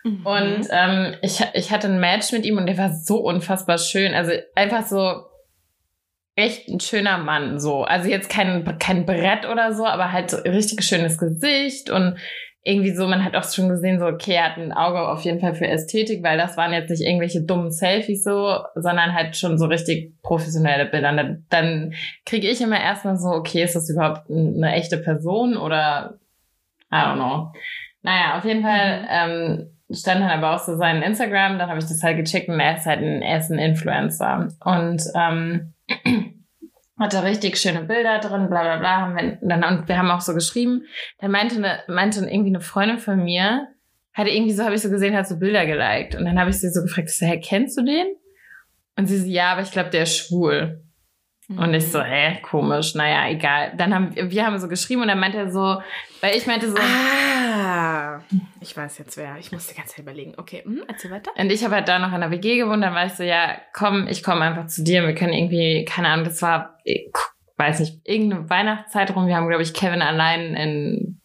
Speaker 1: Mhm. Und ähm, ich, ich hatte ein Match mit ihm und der war so unfassbar schön. Also einfach so echt ein schöner Mann, so. Also jetzt kein, kein Brett oder so, aber halt so richtig schönes Gesicht und irgendwie so, man hat auch schon gesehen, so, okay, er hat ein Auge auf jeden Fall für Ästhetik, weil das waren jetzt nicht irgendwelche dummen Selfies so, sondern halt schon so richtig professionelle Bilder. Dann, dann kriege ich immer erstmal so, okay, ist das überhaupt eine echte Person oder I don't know. Naja, auf jeden Fall mhm. ähm, stand dann aber auch so sein Instagram, dann habe ich das halt gecheckt und er ist halt ein, er ist ein Influencer. Und ähm, hatte richtig schöne Bilder drin, bla bla bla. Und wir haben auch so geschrieben. Dann meinte, eine, meinte irgendwie eine Freundin von mir, hatte irgendwie so, habe ich so gesehen, hat so Bilder geliked. Und dann habe ich sie so gefragt, so, hey, kennst du den? Und sie so, ja, aber ich glaube, der ist schwul. Und ich so, mhm. hä, komisch, naja, egal. Dann haben wir haben so geschrieben und dann meinte er so, weil ich meinte so.
Speaker 2: Ah, ich weiß jetzt wer. Ich muss die ganze Zeit überlegen. Okay, hm, erzähl weiter.
Speaker 1: Und ich habe halt da noch in der WG gewohnt, dann war ich so, ja, komm, ich komme einfach zu dir. Wir können irgendwie, keine Ahnung, das war, ich weiß nicht, irgendeine Weihnachtszeit rum. Wir haben, glaube ich, Kevin allein in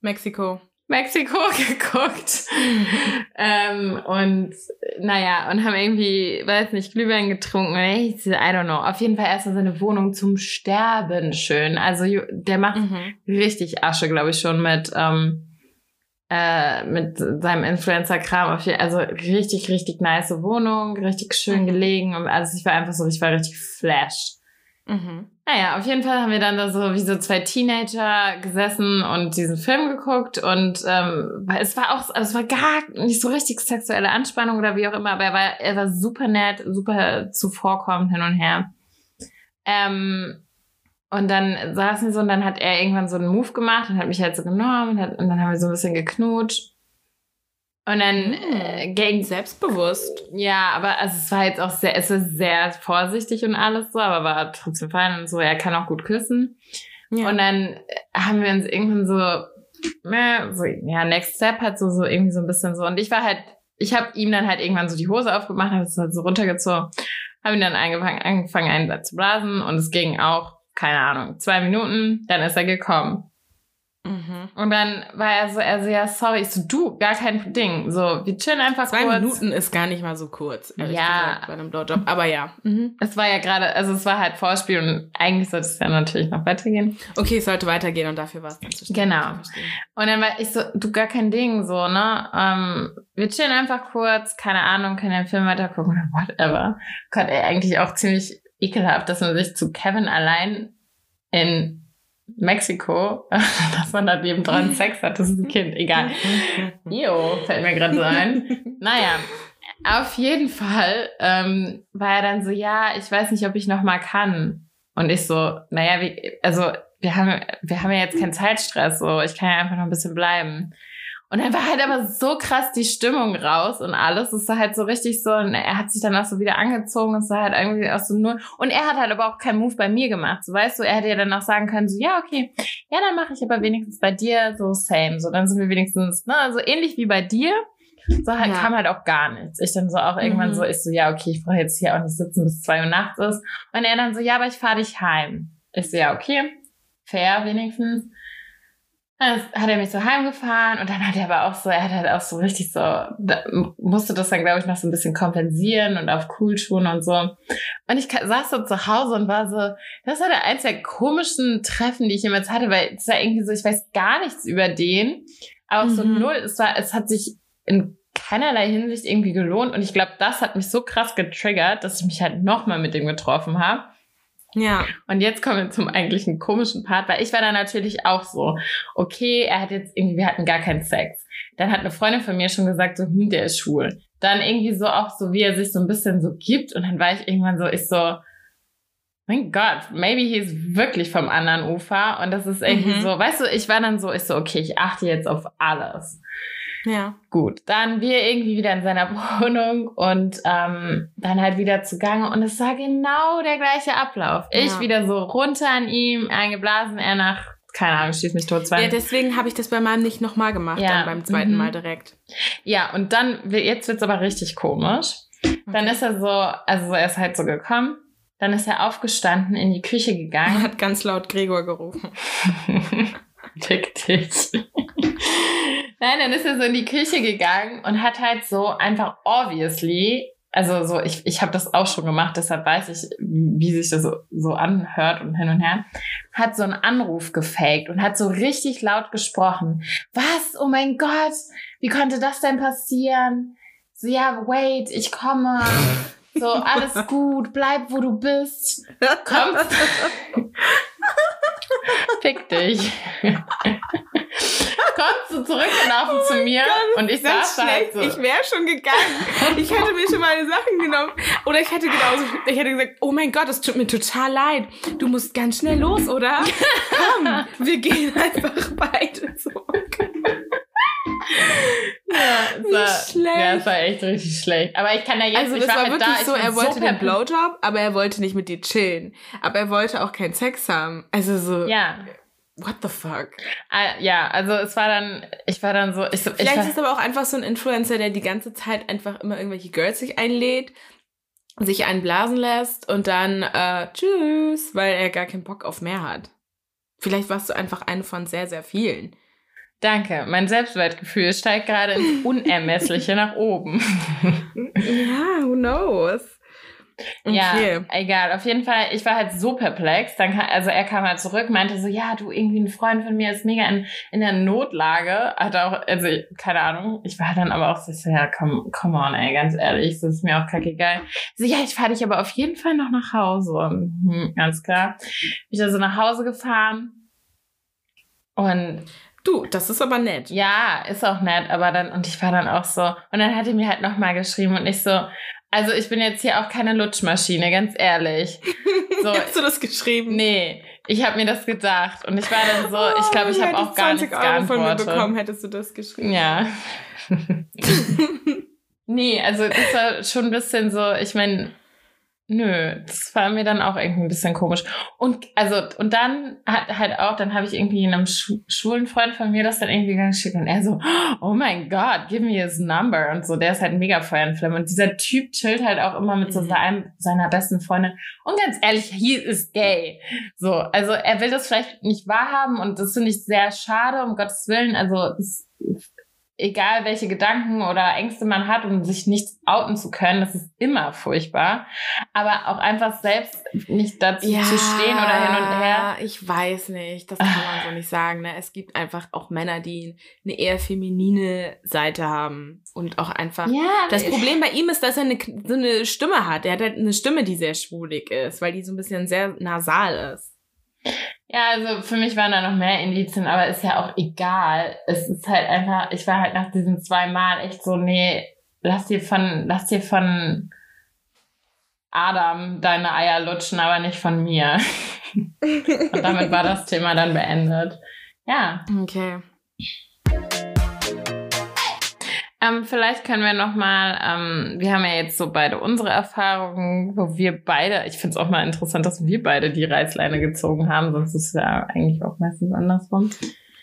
Speaker 2: Mexiko.
Speaker 1: Mexiko geguckt. ähm, und naja, und haben irgendwie, weiß nicht, Glühwein getrunken. I don't know. Auf jeden Fall erstmal seine Wohnung zum Sterben schön. Also der macht mhm. richtig Asche, glaube ich, schon mit, ähm, äh, mit seinem Influencer-Kram. Also richtig, richtig nice Wohnung, richtig schön mhm. gelegen. Also ich war einfach so, ich war richtig flash. Mhm. Naja, auf jeden Fall haben wir dann da so wie so zwei Teenager gesessen und diesen Film geguckt und ähm, es war auch, also es war gar nicht so richtig sexuelle Anspannung oder wie auch immer, aber er war, er war super nett, super zuvorkommend hin und her. Ähm, und dann saßen wir so und dann hat er irgendwann so einen Move gemacht und hat mich halt so genommen und, hat, und dann haben wir so ein bisschen geknutscht. Und dann hm, äh, ging
Speaker 2: selbstbewusst.
Speaker 1: Ja, aber also es war jetzt auch sehr, es ist sehr vorsichtig und alles so, aber war trotzdem fein und so. Er kann auch gut küssen. Ja. Und dann haben wir uns irgendwann so, äh, so, ja, Next Step hat so, so irgendwie so ein bisschen so. Und ich war halt, ich habe ihm dann halt irgendwann so die Hose aufgemacht, habe es halt so runtergezogen, habe ihn dann angefangen, angefangen einen zu blasen und es ging auch, keine Ahnung, zwei Minuten, dann ist er gekommen. Mhm. Und dann war er so, er so, ja, sorry, ich so, du, gar kein Ding. So, wir chillen einfach
Speaker 2: Zwei kurz. Minuten ist gar nicht mal so kurz,
Speaker 1: ehrlich ja.
Speaker 2: gesagt, bei einem Blowjob. Aber ja.
Speaker 1: Mhm. Es war ja gerade, also es war halt Vorspiel und eigentlich sollte es ja natürlich noch weitergehen.
Speaker 2: Okay, es sollte weitergehen und dafür war es
Speaker 1: dann zu schnell. Genau. Und dann war ich so, du, gar kein Ding, so, ne? Ähm, wir chillen einfach kurz, keine Ahnung, können den Film weiter gucken oder whatever. Gott, ey, eigentlich auch ziemlich ekelhaft, dass man sich zu Kevin allein in Mexiko, dass man da nebendran Sex hat, das ist ein Kind, egal. Jo, fällt mir gerade so ein. Naja, auf jeden Fall ähm, war er dann so, ja, ich weiß nicht, ob ich noch mal kann. Und ich so, naja, wie, also wir haben, wir haben ja jetzt keinen Zeitstress, so ich kann ja einfach noch ein bisschen bleiben. Und dann war halt aber so krass die Stimmung raus und alles. Es war halt so richtig so, und er hat sich dann auch so wieder angezogen. Es war halt irgendwie auch so nur. Und er hat halt aber auch keinen Move bei mir gemacht. So weißt du, er hätte ja dann auch sagen können, so, ja, okay, ja, dann mache ich aber wenigstens bei dir so same. So, dann sind wir wenigstens, ne, so ähnlich wie bei dir. So halt ja. kam halt auch gar nichts. Ich dann so auch irgendwann mhm. so, ich so, ja, okay, ich brauche jetzt hier auch nicht sitzen, bis zwei Uhr nachts ist. Und er dann so, ja, aber ich fahre dich heim. Ich so, ja, okay, fair wenigstens. Dann hat er mich so heimgefahren und dann hat er aber auch so, er hat halt auch so richtig so, da musste das dann, glaube ich, noch so ein bisschen kompensieren und auf Coolschuhen und so. Und ich saß so zu Hause und war so, das war der eins der komischen Treffen, die ich jemals hatte, weil es war irgendwie so, ich weiß gar nichts über den, aber mhm. so null, es war, es hat sich in keinerlei Hinsicht irgendwie gelohnt und ich glaube, das hat mich so krass getriggert, dass ich mich halt nochmal mit dem getroffen habe.
Speaker 2: Ja.
Speaker 1: Und jetzt kommen wir zum eigentlichen komischen Part, weil ich war da natürlich auch so, okay, er hat jetzt irgendwie, wir hatten gar keinen Sex. Dann hat eine Freundin von mir schon gesagt, so, hm, der ist schwul. Dann irgendwie so auch so, wie er sich so ein bisschen so gibt. Und dann war ich irgendwann so, ich so, mein Gott, maybe he ist wirklich vom anderen Ufer. Und das ist irgendwie mhm. so, weißt du, ich war dann so, ich so, okay, ich achte jetzt auf alles.
Speaker 2: Ja.
Speaker 1: Gut, dann wir irgendwie wieder in seiner Wohnung und ähm, dann halt wieder zugange und es war genau der gleiche Ablauf. Ich ja. wieder so runter an ihm, eingeblasen, er nach keine Ahnung, schieß mich tot.
Speaker 2: Ja, deswegen habe ich das bei meinem nicht nochmal gemacht, ja. dann beim zweiten mhm. Mal direkt.
Speaker 1: Ja, und dann, jetzt wird's aber richtig komisch. Okay. Dann ist er so, also er ist halt so gekommen, dann ist er aufgestanden, in die Küche gegangen. Er
Speaker 2: hat ganz laut Gregor gerufen.
Speaker 1: Fick dich. Nein, dann ist er so in die Küche gegangen und hat halt so einfach obviously, also so, ich, ich habe das auch schon gemacht, deshalb weiß ich, wie sich das so, so anhört und hin und her, hat so einen Anruf gefaked und hat so richtig laut gesprochen. Was? Oh mein Gott, wie konnte das denn passieren? So, ja, wait, ich komme. So, alles gut, bleib wo du bist. Kommst. Fick dich. Kommst du zurückgelaufen oh zu mir
Speaker 2: Gott, und ich saß da halt so. Ich wäre schon gegangen. Ich hätte mir schon meine Sachen genommen. Oder ich hätte genauso, ich hätte gesagt, oh mein Gott, es tut mir total leid. Du musst ganz schnell los, oder? Komm, wir gehen einfach beide zurück.
Speaker 1: Ja, es war, schlecht. ja, es war echt richtig schlecht. Aber ich kann ja jetzt,
Speaker 2: also
Speaker 1: das
Speaker 2: war,
Speaker 1: war
Speaker 2: halt wirklich da, so, er wollte so den Blowjob, aber er wollte nicht mit dir chillen. Aber er wollte auch keinen Sex haben. Also so.
Speaker 1: Ja.
Speaker 2: What the fuck?
Speaker 1: Ah, ja, also es war dann, ich war dann so, ich
Speaker 2: Vielleicht
Speaker 1: ich war,
Speaker 2: ist es aber auch einfach so ein Influencer, der die ganze Zeit einfach immer irgendwelche Girls sich einlädt, sich einen blasen lässt und dann äh, tschüss, weil er gar keinen Bock auf mehr hat. Vielleicht warst du einfach eine von sehr, sehr vielen.
Speaker 1: Danke. Mein Selbstwertgefühl steigt gerade ins Unermessliche nach oben.
Speaker 2: ja, who knows?
Speaker 1: Okay. Ja, egal. Auf jeden Fall, ich war halt so perplex. Dann kam, also er kam halt zurück, meinte so, ja, du, irgendwie ein Freund von mir ist mega in, in der Notlage. Hat auch, also, keine Ahnung. Ich war dann aber auch so, ja, komm, come on, ey, ganz ehrlich, das ist mir auch kacke geil. So, ja, ich fahre dich aber auf jeden Fall noch nach Hause. Hm, ganz klar. Bin ich also nach Hause gefahren. Und
Speaker 2: Du, das ist aber nett.
Speaker 1: Ja, ist auch nett, aber dann, und ich war dann auch so, und dann hat er mir halt nochmal geschrieben und ich so, also ich bin jetzt hier auch keine Lutschmaschine, ganz ehrlich.
Speaker 2: So, Hast du das geschrieben?
Speaker 1: Nee, ich habe mir das gedacht und ich war dann so, ich glaube, ich habe auch gar nichts Euro von mir bekommen,
Speaker 2: hättest du das geschrieben.
Speaker 1: Ja. nee, also das war schon ein bisschen so, ich meine, Nö, das war mir dann auch irgendwie ein bisschen komisch. Und also und dann hat halt auch, dann habe ich irgendwie einem Schu schwulen Freund von mir das dann irgendwie geschickt und er so, oh mein Gott, give me his number und so. Der ist halt mega Feuer und Flamme und dieser Typ chillt halt auch immer mit so mhm. seinem, seiner besten Freundin. Und ganz ehrlich, he is gay. So, also er will das vielleicht nicht wahrhaben und das finde ich sehr schade, um Gottes Willen. Also das egal welche Gedanken oder Ängste man hat, um sich nicht outen zu können, das ist immer furchtbar. Aber auch einfach selbst nicht dazu ja, zu stehen oder hin und her.
Speaker 2: Ich weiß nicht, das kann man so nicht sagen. Ne? Es gibt einfach auch Männer, die eine eher feminine Seite haben und auch einfach. Ja, das Problem bei ihm ist, dass er eine, so eine Stimme hat. Er hat halt eine Stimme, die sehr schwulig ist, weil die so ein bisschen sehr nasal ist.
Speaker 1: Ja, also für mich waren da noch mehr Indizien, aber ist ja auch egal. Es ist halt einfach, ich war halt nach diesen zwei Mal echt so, nee, lass dir von, lass dir von Adam deine Eier lutschen, aber nicht von mir. Und damit war das Thema dann beendet. Ja.
Speaker 2: Okay.
Speaker 1: Ähm, vielleicht können wir noch mal, ähm, wir haben ja jetzt so beide unsere Erfahrungen, wo wir beide, ich finde es auch mal interessant, dass wir beide die Reißleine gezogen haben, sonst ist es ja eigentlich auch meistens andersrum.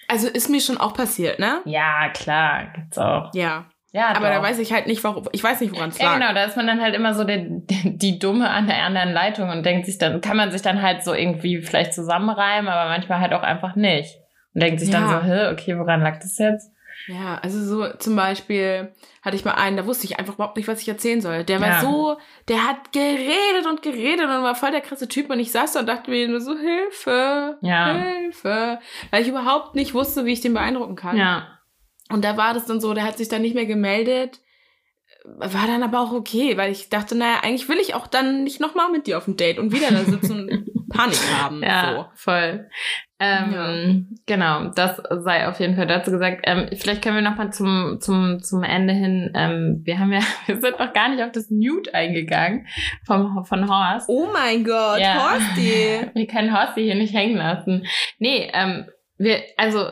Speaker 2: Also ist mir schon auch passiert, ne?
Speaker 1: Ja, klar, gibt's auch.
Speaker 2: Ja. Ja, aber doch. da weiß ich halt nicht, warum. Ich weiß nicht, woran es lag.
Speaker 1: Ja, genau, da ist man dann halt immer so der, der, die Dumme an der anderen Leitung und denkt sich dann, kann man sich dann halt so irgendwie vielleicht zusammenreimen, aber manchmal halt auch einfach nicht. Und denkt sich ja. dann so, hä, okay, woran lag das jetzt?
Speaker 2: Ja, also so zum Beispiel hatte ich mal einen, da wusste ich einfach überhaupt nicht, was ich erzählen soll. Der war ja. so, der hat geredet und geredet und war voll der krasse Typ und ich saß da und dachte mir nur so, Hilfe, ja. Hilfe, weil ich überhaupt nicht wusste, wie ich den beeindrucken kann.
Speaker 1: Ja.
Speaker 2: Und da war das dann so, der hat sich dann nicht mehr gemeldet, war dann aber auch okay, weil ich dachte, naja, eigentlich will ich auch dann nicht nochmal mit dir auf dem Date und wieder da sitzen Panik haben.
Speaker 1: Ja, so. voll. Ähm, ja. Genau, das sei auf jeden Fall dazu gesagt. Ähm, vielleicht können wir noch mal zum, zum, zum Ende hin, ähm, wir haben ja, wir sind noch gar nicht auf das Nude eingegangen vom, von Horst.
Speaker 2: Oh mein Gott, ja. Horsti!
Speaker 1: Wir können Horsti hier nicht hängen lassen. Nee, ähm, wir, also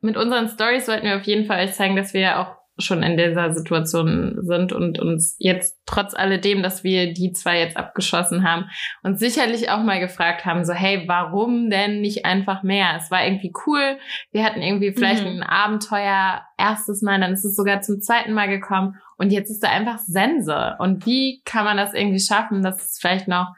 Speaker 1: mit unseren Stories sollten wir auf jeden Fall euch zeigen, dass wir auch schon in dieser Situation sind und uns jetzt trotz alledem, dass wir die zwei jetzt abgeschossen haben, uns sicherlich auch mal gefragt haben, so hey, warum denn nicht einfach mehr? Es war irgendwie cool, wir hatten irgendwie vielleicht mhm. ein Abenteuer erstes Mal, dann ist es sogar zum zweiten Mal gekommen und jetzt ist da einfach Sense. Und wie kann man das irgendwie schaffen, dass es vielleicht noch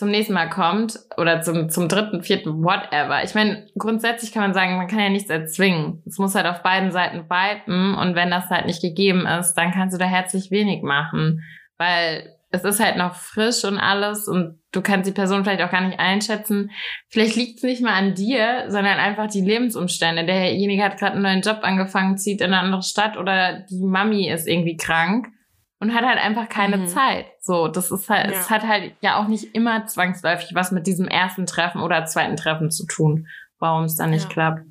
Speaker 1: zum nächsten Mal kommt oder zum, zum dritten, vierten, whatever. Ich meine, grundsätzlich kann man sagen, man kann ja nichts erzwingen. Es muss halt auf beiden Seiten bleiben und wenn das halt nicht gegeben ist, dann kannst du da herzlich wenig machen, weil es ist halt noch frisch und alles und du kannst die Person vielleicht auch gar nicht einschätzen. Vielleicht liegt es nicht mal an dir, sondern einfach die Lebensumstände. Derjenige hat gerade einen neuen Job angefangen, zieht in eine andere Stadt oder die Mami ist irgendwie krank und hat halt einfach keine mhm. Zeit. So, das ist halt, ja. es hat halt ja auch nicht immer zwangsläufig was mit diesem ersten Treffen oder zweiten Treffen zu tun, warum es dann nicht ja. klappt.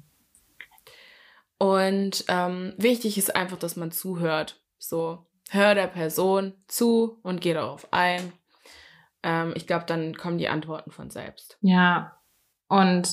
Speaker 2: Und ähm, wichtig ist einfach, dass man zuhört. So, hör der Person zu und geh darauf ein. Ähm, ich glaube, dann kommen die Antworten von selbst.
Speaker 1: Ja. Und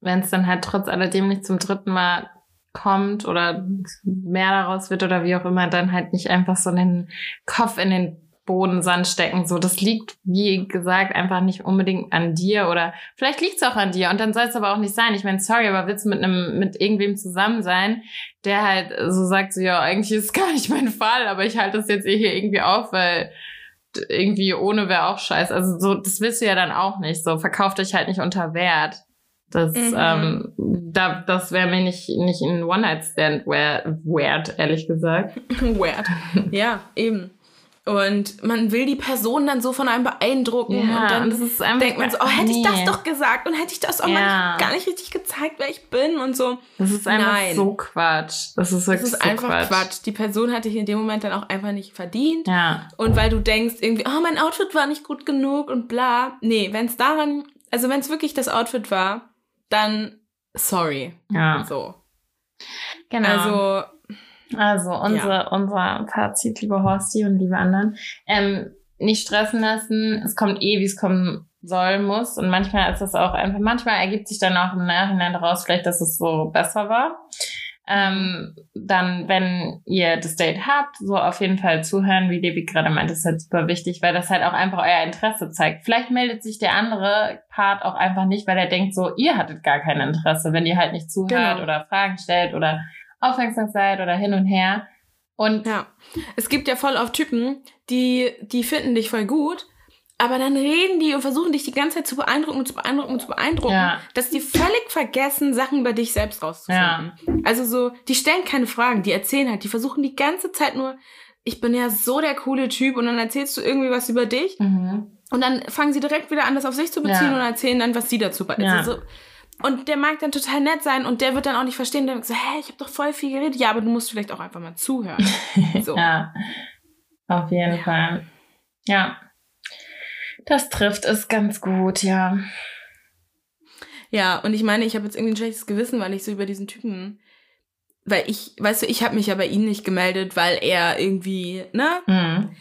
Speaker 1: wenn es dann halt trotz alledem nicht zum dritten Mal kommt oder mehr daraus wird oder wie auch immer, dann halt nicht einfach so den Kopf in den Bodensand stecken. So, das liegt, wie gesagt, einfach nicht unbedingt an dir oder vielleicht liegt es auch an dir und dann soll es aber auch nicht sein. Ich meine, sorry, aber willst du mit einem, mit irgendwem zusammen sein, der halt so sagt, so, ja, eigentlich ist es gar nicht mein Fall, aber ich halte das jetzt eh hier irgendwie auf, weil irgendwie ohne wäre auch scheiße. Also so, das willst du ja dann auch nicht. So, verkauft euch halt nicht unter Wert. Das, mhm. ähm, da, das wäre mir nicht, nicht ein One-Night-Stand wert, ehrlich gesagt.
Speaker 2: wert. Ja, eben. Und man will die Person dann so von einem beeindrucken. Ja, und dann und denkt man so, oh, hätte ich das doch gesagt und hätte ich das auch ja. mal gar nicht richtig gezeigt, wer ich bin und so.
Speaker 1: Das ist einfach Nein. so Quatsch. Das ist wirklich
Speaker 2: Das ist
Speaker 1: so
Speaker 2: einfach
Speaker 1: Quatsch.
Speaker 2: Quatsch. Die Person hat dich in dem Moment dann auch einfach nicht verdient.
Speaker 1: Ja.
Speaker 2: Und weil du denkst irgendwie, oh, mein Outfit war nicht gut genug und bla. Nee, wenn es daran, also wenn es wirklich das Outfit war, dann sorry.
Speaker 1: Ja.
Speaker 2: So.
Speaker 1: Genau. Also, also unsere, ja. unser Fazit, liebe Horsti und liebe anderen. Ähm, nicht stressen lassen. Es kommt eh, wie es kommen soll, muss. Und manchmal ist es auch einfach, manchmal ergibt sich dann auch im Nachhinein daraus vielleicht, dass es so besser war. Ähm, dann, wenn ihr das Date habt, so auf jeden Fall zuhören, wie Debbie gerade meint, ist halt super wichtig, weil das halt auch einfach euer Interesse zeigt. Vielleicht meldet sich der andere Part auch einfach nicht, weil er denkt so, ihr hattet gar kein Interesse, wenn ihr halt nicht zuhört genau. oder Fragen stellt oder aufmerksam seid oder hin und her. Und
Speaker 2: ja, es gibt ja voll auf Typen, die, die finden dich voll gut, aber dann reden die und versuchen dich die ganze Zeit zu beeindrucken und zu beeindrucken und zu beeindrucken, ja. dass die völlig vergessen, Sachen über dich selbst rauszufinden. Ja. Also so, die stellen keine Fragen, die erzählen halt, die versuchen die ganze Zeit nur, ich bin ja so der coole Typ und dann erzählst du irgendwie was über dich mhm. und dann fangen sie direkt wieder an, das auf sich zu beziehen ja. und erzählen dann, was sie dazu bei. Also so, und der mag dann total nett sein und der wird dann auch nicht verstehen, der wird so, hä, ich habe doch voll viel geredet. Ja, aber du musst vielleicht auch einfach mal zuhören.
Speaker 1: So. ja, auf jeden Fall. Ja. Das trifft es ganz gut, ja.
Speaker 2: Ja, und ich meine, ich habe jetzt irgendwie ein schlechtes Gewissen, weil ich so über diesen Typen, weil ich, weißt du, ich habe mich ja bei ihm nicht gemeldet, weil er irgendwie, ne? Mhm.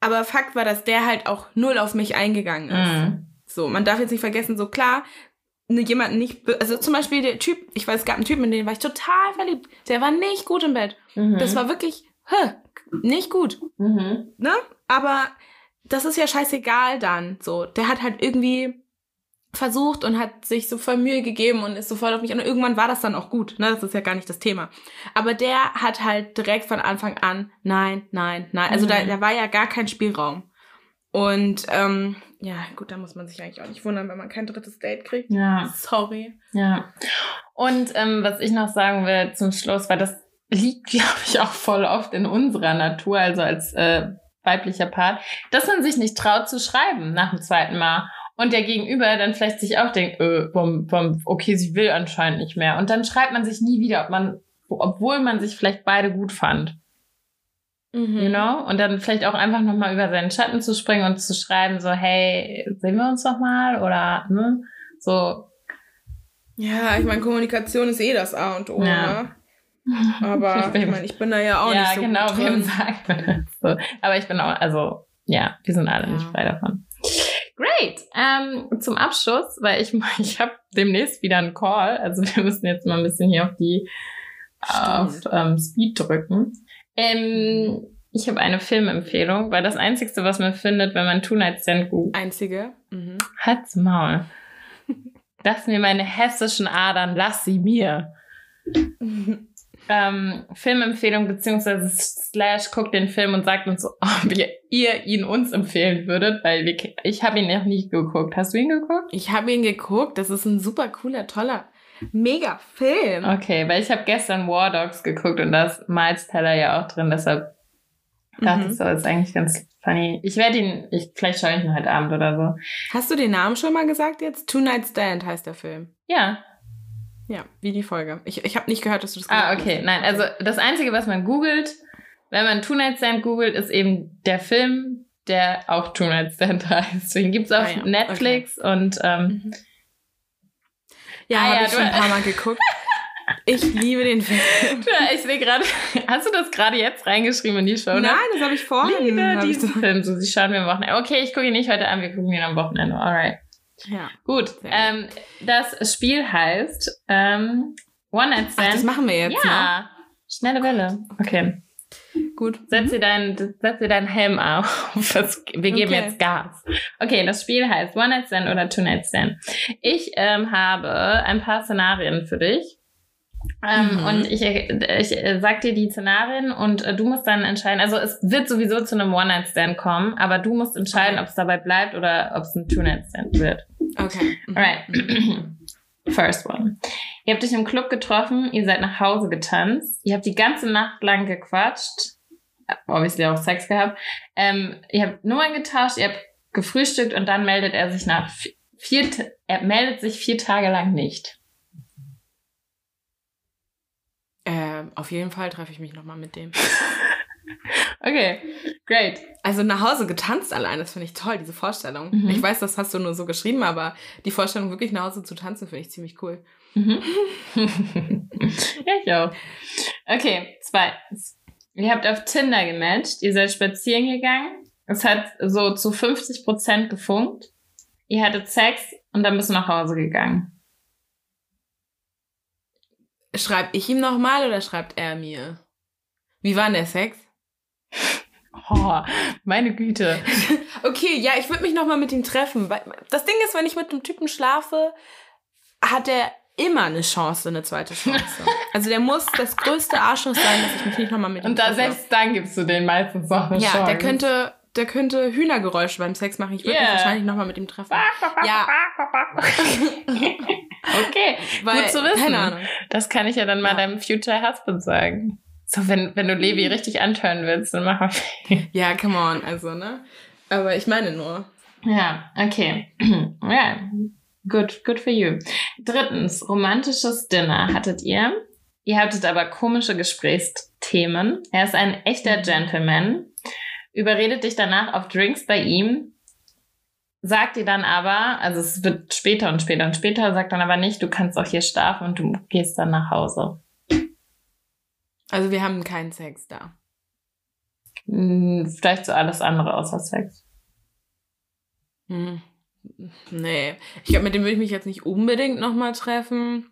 Speaker 2: Aber Fakt war, dass der halt auch null auf mich eingegangen ist. Mhm. So, man darf jetzt nicht vergessen, so klar, ne, jemanden nicht, also zum Beispiel der Typ, ich weiß, es gab einen Typen, in den war ich total verliebt. Der war nicht gut im Bett. Mhm. Das war wirklich, hä, nicht gut. Mhm. Ne? Aber das ist ja scheißegal dann. So, der hat halt irgendwie versucht und hat sich so voll Mühe gegeben und ist so voll auf mich. Und irgendwann war das dann auch gut. Ne? Das ist ja gar nicht das Thema. Aber der hat halt direkt von Anfang an, nein, nein, nein. Also mhm. da, da war ja gar kein Spielraum. Und ähm, ja, gut, da muss man sich eigentlich auch nicht wundern, wenn man kein drittes Date kriegt.
Speaker 1: Ja.
Speaker 2: Sorry.
Speaker 1: Ja. Und ähm, was ich noch sagen will zum Schluss, weil das liegt, glaube ich, auch voll oft in unserer Natur, also als äh, weiblicher Part, dass man sich nicht traut zu schreiben nach dem zweiten Mal. Und der Gegenüber dann vielleicht sich auch denkt, äh, vom, vom, okay, sie will anscheinend nicht mehr. Und dann schreibt man sich nie wieder, ob man, obwohl man sich vielleicht beide gut fand. Mhm. You know? Und dann vielleicht auch einfach nochmal über seinen Schatten zu springen und zu schreiben, so, hey, sehen wir uns noch mal? Oder, ne? So.
Speaker 2: Ja, ich meine, Kommunikation ist eh das A und O, ja. ne? Aber ich meine, ich bin da ja auch ja, nicht so genau, gut drin. sagt
Speaker 1: man das so. Aber ich bin auch, also ja, wir sind alle ja. nicht frei davon. Great. Ähm, zum Abschluss, weil ich ich habe demnächst wieder einen Call, also wir müssen jetzt mal ein bisschen hier auf die auf ähm, Speed drücken. Ähm, ich habe eine Filmempfehlung, weil das Einzige, was man findet, wenn man Two Night Stand googelt.
Speaker 2: Einzige? Mhm.
Speaker 1: Halt's Maul. Lass mir meine hessischen Adern, lass sie mir. Ähm, Filmempfehlung beziehungsweise slash guckt den Film und sagt uns, ob ihr, ihr ihn uns empfehlen würdet, weil wir, ich habe ihn noch nie geguckt. Hast du ihn geguckt?
Speaker 2: Ich habe ihn geguckt. Das ist ein super cooler, toller, mega Film.
Speaker 1: Okay, weil ich habe gestern War Dogs geguckt und da ist Miles Teller ja auch drin, deshalb dachte
Speaker 2: Mhm.
Speaker 1: ich so, das ist eigentlich ganz funny. Ich werde ihn, ich, vielleicht schaue ich ihn heute Abend oder so.
Speaker 2: Hast du den Namen schon mal gesagt jetzt? Two Night Stand heißt der Film.
Speaker 1: Ja,
Speaker 2: Ja, wie die Folge. Ich, ich habe nicht gehört, dass du das
Speaker 1: Ah,
Speaker 2: gesagt
Speaker 1: okay.
Speaker 2: hast.
Speaker 1: Nein, also das Einzige, was man googelt, wenn man Two Night Stand googelt, ist eben der Film, der auch Two Night Stand heißt. Den gibt's auf
Speaker 2: Ah, ja.
Speaker 1: Netflix und ähm,
Speaker 2: Mhm. Ja,
Speaker 1: Ah,
Speaker 2: habe
Speaker 1: ja,
Speaker 2: ich schon ein paar Mal geguckt. Ich liebe den Film.
Speaker 1: ich sehe gerade, hast du das gerade jetzt reingeschrieben in die Show?
Speaker 2: Nein, das habe ich vorhin.
Speaker 1: Liebe diesen
Speaker 2: so-
Speaker 1: Film. So, sie schauen wir am Wochenende. Okay, ich gucke ihn nicht heute an, wir gucken ihn am Wochenende. Alright.
Speaker 2: Ja.
Speaker 1: Gut. Ähm, das Spiel heißt ähm, One Night
Speaker 2: Ach,
Speaker 1: Stand.
Speaker 2: das machen wir jetzt,
Speaker 1: ja. Schnelle Welle. Okay.
Speaker 2: ne? Gut.
Speaker 1: Setz dir deinen, setz dir deinen Helm auf. Das, wir geben
Speaker 2: Okay.
Speaker 1: jetzt Gas. Okay, das Spiel heißt One Night Stand oder Two Night Stand. Ich ähm, habe ein paar Szenarien für dich. Ähm,
Speaker 2: Mhm.
Speaker 1: Und ich, ich äh, sag dir die Szenarien und äh, du musst dann entscheiden. Also es wird sowieso zu einem One Night Stand kommen, aber du musst entscheiden,
Speaker 2: Okay.
Speaker 1: ob es dabei bleibt oder ob es ein Two Night Stand wird.
Speaker 2: Okay. Mhm.
Speaker 1: Alright. First one. Ihr habt euch im Club getroffen, ihr seid nach Hause getanzt, ihr habt die ganze Nacht lang gequatscht, obviously auch Sex gehabt, ähm, ihr habt Nummern getauscht, ihr habt gefrühstückt und dann meldet er sich nach vi- vier, er meldet sich vier Tage lang nicht.
Speaker 2: Ähm, auf jeden Fall treffe ich mich nochmal mit dem.
Speaker 1: Okay, great.
Speaker 2: Also nach Hause getanzt allein, das finde ich toll, diese Vorstellung.
Speaker 1: Mhm.
Speaker 2: Ich weiß, das hast du nur so geschrieben, aber die Vorstellung, wirklich nach Hause zu tanzen, finde ich ziemlich cool.
Speaker 1: Mhm. ja, ich auch. Okay, zweitens. Ihr habt auf Tinder gematcht, ihr seid spazieren gegangen, es hat so zu 50% gefunkt, ihr hattet Sex und dann bist du nach Hause gegangen.
Speaker 2: Schreibe ich ihm nochmal oder schreibt er mir? Wie war denn der Sex?
Speaker 1: Oh, meine Güte.
Speaker 2: Okay, ja, ich würde mich nochmal mit ihm treffen. Das Ding ist, wenn ich mit einem Typen schlafe, hat er immer eine Chance, eine zweite Chance. Also der muss das größte Arschloch sein, dass ich mich nicht nochmal mit ihm
Speaker 1: Und da
Speaker 2: treffe.
Speaker 1: selbst dann gibst du den meistens noch eine
Speaker 2: ja,
Speaker 1: Chance.
Speaker 2: der könnte, der könnte Hühnergeräusche beim Sex machen. Ich würde
Speaker 1: Yeah.
Speaker 2: mich wahrscheinlich nochmal mit ihm treffen. Ja.
Speaker 1: okay,
Speaker 2: Weil,
Speaker 1: gut zu wissen.
Speaker 2: Keine Ahnung.
Speaker 1: Das kann ich ja dann mal
Speaker 2: Ja.
Speaker 1: deinem Future Husband sagen. So, wenn, wenn du Levi richtig antören willst, dann mach mal.
Speaker 2: Ja, come on, also, ne? Aber ich meine nur.
Speaker 1: Ja, okay. ja, good, good for you. Drittens, romantisches Dinner hattet ihr. Ihr hattet aber komische Gesprächsthemen. Er ist ein echter
Speaker 2: Mhm.
Speaker 1: Gentleman. Überredet dich danach auf Drinks bei ihm. Sagt dir dann aber, also es wird später und später und später, sagt dann aber nicht, du kannst auch hier schlafen und du gehst dann nach Hause.
Speaker 2: Also wir haben keinen Sex da.
Speaker 1: Hm, Vielleicht so alles andere außer Sex.
Speaker 2: Hm. Nee. Ich glaube, mit dem würde ich mich jetzt nicht unbedingt nochmal treffen,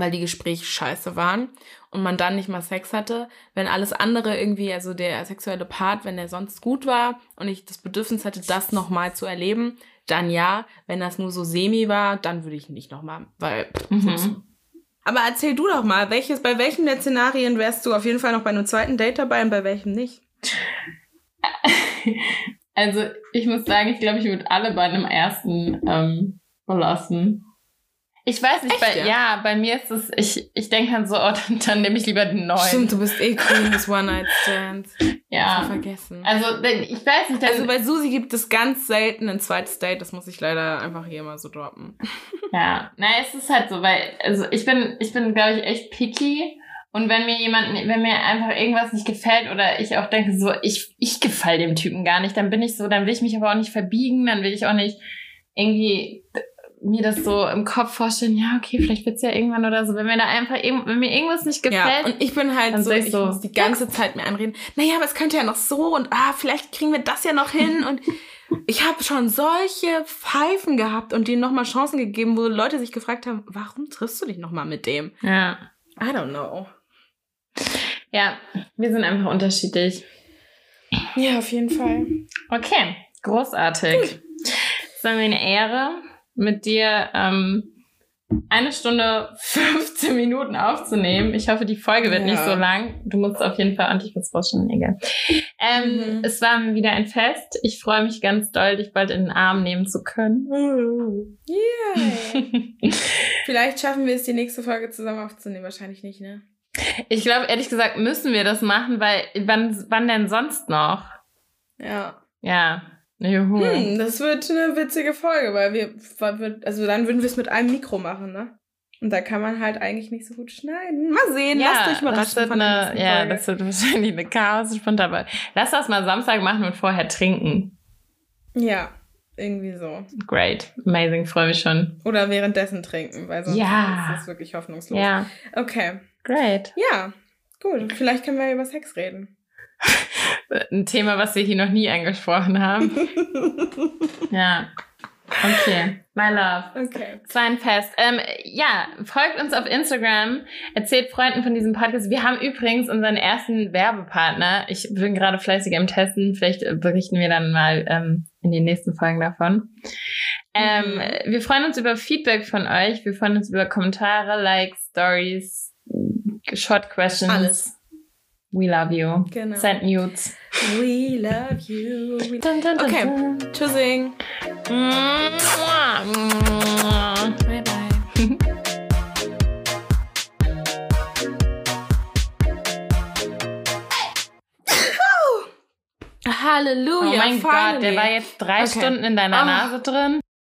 Speaker 2: weil die Gespräche scheiße waren und man dann nicht mal Sex hatte. Wenn alles andere irgendwie, also der sexuelle Part, wenn der sonst gut war und ich das Bedürfnis hatte, das nochmal zu erleben, dann ja. Wenn das nur so semi war, dann würde ich nicht nochmal, weil.
Speaker 1: Mhm.
Speaker 2: Aber erzähl du doch mal, welches, bei welchen der Szenarien wärst du auf jeden Fall noch bei einem zweiten Date dabei und bei welchem nicht?
Speaker 1: Also, ich muss sagen, ich glaube, ich würde alle bei einem ersten ähm, belassen. Ich weiß nicht,
Speaker 2: Echt,
Speaker 1: bei,
Speaker 2: ja?
Speaker 1: ja? bei mir ist es, ich, ich denke dann so, oh, dann, dann nehme ich lieber den neuen.
Speaker 2: Stimmt, du bist eh Queen des One-Night-Stands.
Speaker 1: Ja.
Speaker 2: Vergessen.
Speaker 1: Also, denn ich weiß nicht,
Speaker 2: Also bei Susi gibt es ganz selten ein zweites Date, das muss ich leider einfach hier mal so droppen.
Speaker 1: ja, naja, es ist halt so, weil, also ich bin, ich bin, glaube ich, echt picky. Und wenn mir jemand, wenn mir einfach irgendwas nicht gefällt oder ich auch denke, so, ich, ich gefall dem Typen gar nicht, dann bin ich so, dann will ich mich aber auch nicht verbiegen, dann will ich auch nicht irgendwie mir das so im Kopf vorstellen, ja, okay, vielleicht wird's ja irgendwann oder so. Wenn mir da einfach, wenn mir irgendwas nicht
Speaker 2: Ja,
Speaker 1: gefällt,
Speaker 2: und ich bin halt so,
Speaker 1: ich so,
Speaker 2: muss die ganze Zeit mir anreden, naja, aber es könnte ja noch so und ah, vielleicht kriegen wir das ja noch hin und ich habe schon solche Pfeifen gehabt und denen nochmal Chancen gegeben, wo Leute sich gefragt haben, warum triffst du dich nochmal mit dem?
Speaker 1: ja.
Speaker 2: I don't know.
Speaker 1: Ja, wir sind einfach unterschiedlich.
Speaker 2: Ja, auf jeden Fall.
Speaker 1: Okay, großartig. Es war mir eine Ehre, mit dir ähm, eine Stunde 15 Minuten aufzunehmen. Ich hoffe, die Folge wird
Speaker 2: Ja.
Speaker 1: nicht so lang. Du musst auf jeden Fall ordentlich was rausschneiden, egal. Ähm,
Speaker 2: Mhm.
Speaker 1: Es war wieder ein Fest. Ich freue mich ganz doll, dich bald in den Arm nehmen zu können.
Speaker 2: Yay. Vielleicht schaffen wir es, die nächste Folge zusammen aufzunehmen. Wahrscheinlich nicht, ne?
Speaker 1: Ich glaube, ehrlich gesagt, müssen wir das machen, weil wann, wann denn sonst noch?
Speaker 2: Ja.
Speaker 1: Ja. Juhu.
Speaker 2: Hm, das wird eine witzige Folge, weil wir, weil wir also dann würden wir es mit einem Mikro machen, ne? Und da kann man halt eigentlich nicht so gut schneiden. Mal sehen, lasst euch
Speaker 1: das
Speaker 2: überraschen
Speaker 1: wird
Speaker 2: von der
Speaker 1: eine, ja,
Speaker 2: Folge.
Speaker 1: das wird wahrscheinlich eine chaos dabei. Lass das mal Samstag machen und vorher trinken.
Speaker 2: ja, irgendwie so.
Speaker 1: Great. Amazing. Freue mich schon.
Speaker 2: Oder währenddessen trinken, weil sonst
Speaker 1: Ja.
Speaker 2: ist es wirklich hoffnungslos.
Speaker 1: Ja.
Speaker 2: Okay.
Speaker 1: Great.
Speaker 2: Ja, gut. Vielleicht können wir über Sex reden.
Speaker 1: Ein Thema, was wir hier noch nie angesprochen haben. Ja. Okay. My love.
Speaker 2: okay.
Speaker 1: Es war ein Fest. Ähm, ja, folgt uns auf Instagram, erzählt Freunden von diesem Podcast. Wir haben übrigens unseren ersten Werbepartner. Ich bin gerade fleißig im Testen. Vielleicht berichten wir dann mal ähm, in den nächsten Folgen davon. Ähm,
Speaker 2: Mhm.
Speaker 1: Wir freuen uns über Feedback von euch. Wir freuen uns über Kommentare, Likes, Stories, Short Questions.
Speaker 2: Alles.
Speaker 1: We love you.
Speaker 2: Genau.
Speaker 1: Send nudes.
Speaker 2: We love you. We
Speaker 1: Dun, dun, dun,
Speaker 2: Okay.
Speaker 1: dun.
Speaker 2: Tschüssing. Bye, bye. Halleluja.
Speaker 1: Oh mein
Speaker 2: finally.
Speaker 1: Gott, der war jetzt drei
Speaker 2: Okay.
Speaker 1: Stunden in deiner
Speaker 2: Ah.
Speaker 1: Nase drin.